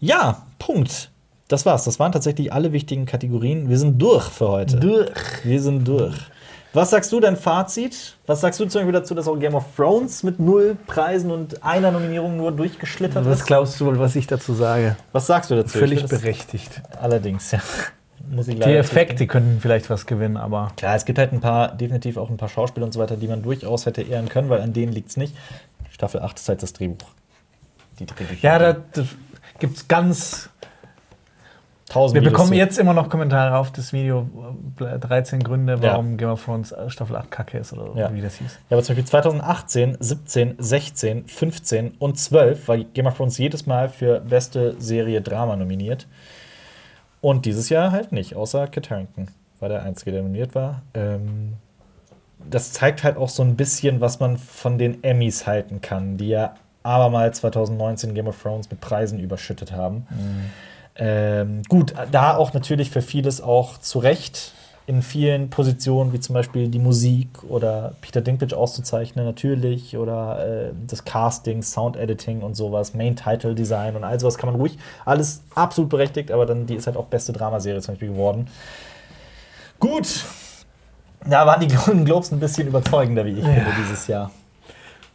Ja, Punkt. Das war's. Das waren tatsächlich alle wichtigen Kategorien. Wir sind durch für heute. Durch. Wir sind durch. Was sagst du, dein Fazit? Was sagst du zum Beispiel dazu, dass auch Game of Thrones mit null Preisen und einer Nominierung nur durchgeschlittert Was ist? glaubst du wohl, was ich dazu sage? Was sagst du dazu? Völlig berechtigt. Allerdings, ja. Muss ich Die Effekte könnten vielleicht was gewinnen, aber Klar, es gibt halt ein paar, definitiv auch ein paar Schauspieler und so weiter, die man durchaus hätte ehren können, weil an denen liegt es nicht. Staffel 8 ist halt das Drehbuch. Die Drehbücher. Ja, da, da gibt es ganz. tausend Wir bekommen jetzt immer noch Kommentare auf das Video: äh, 13 Gründe, warum Ja. Game of Thrones äh, Staffel 8 kacke ist oder Ja. wie das hieß. Ja, aber zum Beispiel 2018, 17, 16, 15 und 12 war Game of Thrones jedes Mal für beste Serie Drama nominiert. Und dieses Jahr halt nicht, außer Kit Harington war der Einzige, der nominiert war. Ähm, das zeigt halt auch so ein bisschen, was man von den Emmys halten kann, die ja abermals 2019 Game of Thrones mit Preisen überschüttet haben. Ähm, gut, da auch natürlich für vieles auch zu Recht in vielen Positionen, wie zum Beispiel die Musik oder Peter Dinklage auszuzeichnen, natürlich, oder äh, das Casting, Sound Editing und sowas, Main Title Design und all sowas kann man ruhig, alles absolut berechtigt, aber dann die ist halt auch beste Dramaserie zum Beispiel geworden. Gut, da waren die Golden Globes ein bisschen überzeugender, wie ich finde, dieses Jahr.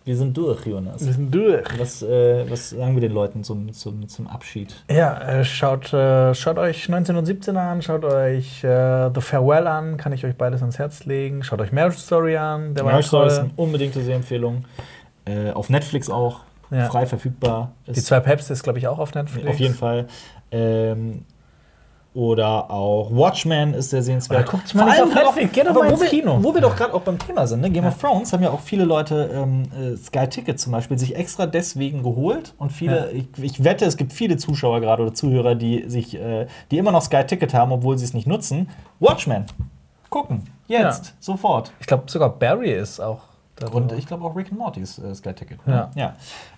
Wir sind durch, Jonas. Wir sind durch. Was, äh, was sagen wir den Leuten zum, zum, zum Abschied? Ja, äh, schaut, äh, schaut euch 19 und 17 an, schaut euch äh, The Farewell an, kann ich euch beides ans Herz legen. Schaut euch Marriage Story an, der war Marriage Story ist eine unbedingte Sehempfehlung. Äh, auf Netflix auch, Ja. frei verfügbar. Die zwei Päpste ist, glaube ich, auch auf Netflix. auf jeden Fall. Ähm, oder auch Watchmen ist sehr sehenswert. Oder guckt's mal nicht auf halt Netflix, geht doch mal wo ins wir, Kino. Wo wir doch gerade auch beim Thema sind, ne? Game of Thrones haben ja auch viele Leute ähm, äh, Sky Ticket zum Beispiel sich extra deswegen geholt und viele, ich, ich wette, es gibt viele Zuschauer gerade oder Zuhörer, die sich, äh, die immer noch Sky Ticket haben, obwohl sie es nicht nutzen. Watchmen, gucken, jetzt, Ja. sofort. Ich glaube, sogar Barry ist auch. da Und ich glaube auch Rick and Morty ist äh, Sky Ticket. Ja. ja.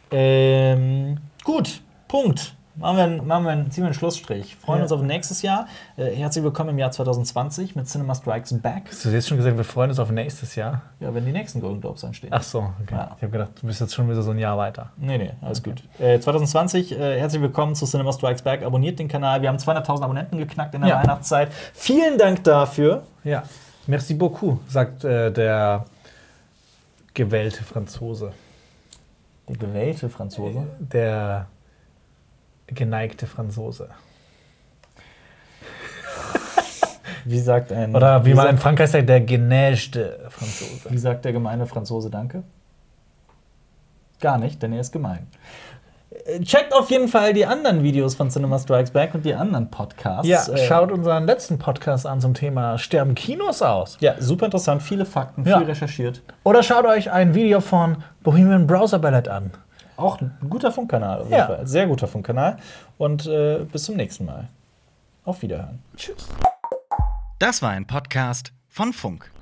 Ähm, gut, Punkt. Machen wir, einen- machen wir einen, ziehen wir einen Schlussstrich. Freuen Ja. uns auf nächstes Jahr. Äh, herzlich willkommen im Jahr 2020 mit Cinema Strikes Back. Hast du jetzt schon gesagt, wir freuen uns auf nächstes Jahr? Ja, wenn die nächsten Golden Globes anstehen. Ach so, okay. Ja. Ich habe gedacht, du bist jetzt schon wieder so ein Jahr weiter. Nee, nee, alles gut. Äh, 2020, äh, herzlich willkommen zu Cinema Strikes Back. Abonniert den Kanal. Wir haben 200.000 Abonnenten geknackt in der Ja. Weihnachtszeit. Vielen Dank dafür. Ja. Merci beaucoup, sagt äh, der gewählte Franzose. Der gewählte Franzose. Der geneigte Franzose. Wie sagt ein. Oder wie man in Frankreich sagt, der genäschte Franzose. wie sagt der gemeine Franzose Danke? Gar nicht, denn er ist gemein. Checkt auf jeden Fall die anderen Videos von Cinema Strikes Back und die anderen Podcasts. Ja, Äh, schaut unseren letzten Podcast an zum Thema Sterben Kinos aus. Ja, super interessant, viele Fakten, Ja. viel recherchiert. Oder schaut euch ein Video von Bohemian Browser Ballad an. Auch ein guter Funkkanal, auf jeden Ja. Fall. Sehr guter Funkkanal. Und äh, bis zum nächsten Mal. Auf Wiederhören. Tschüss. Das war ein Podcast von Funk.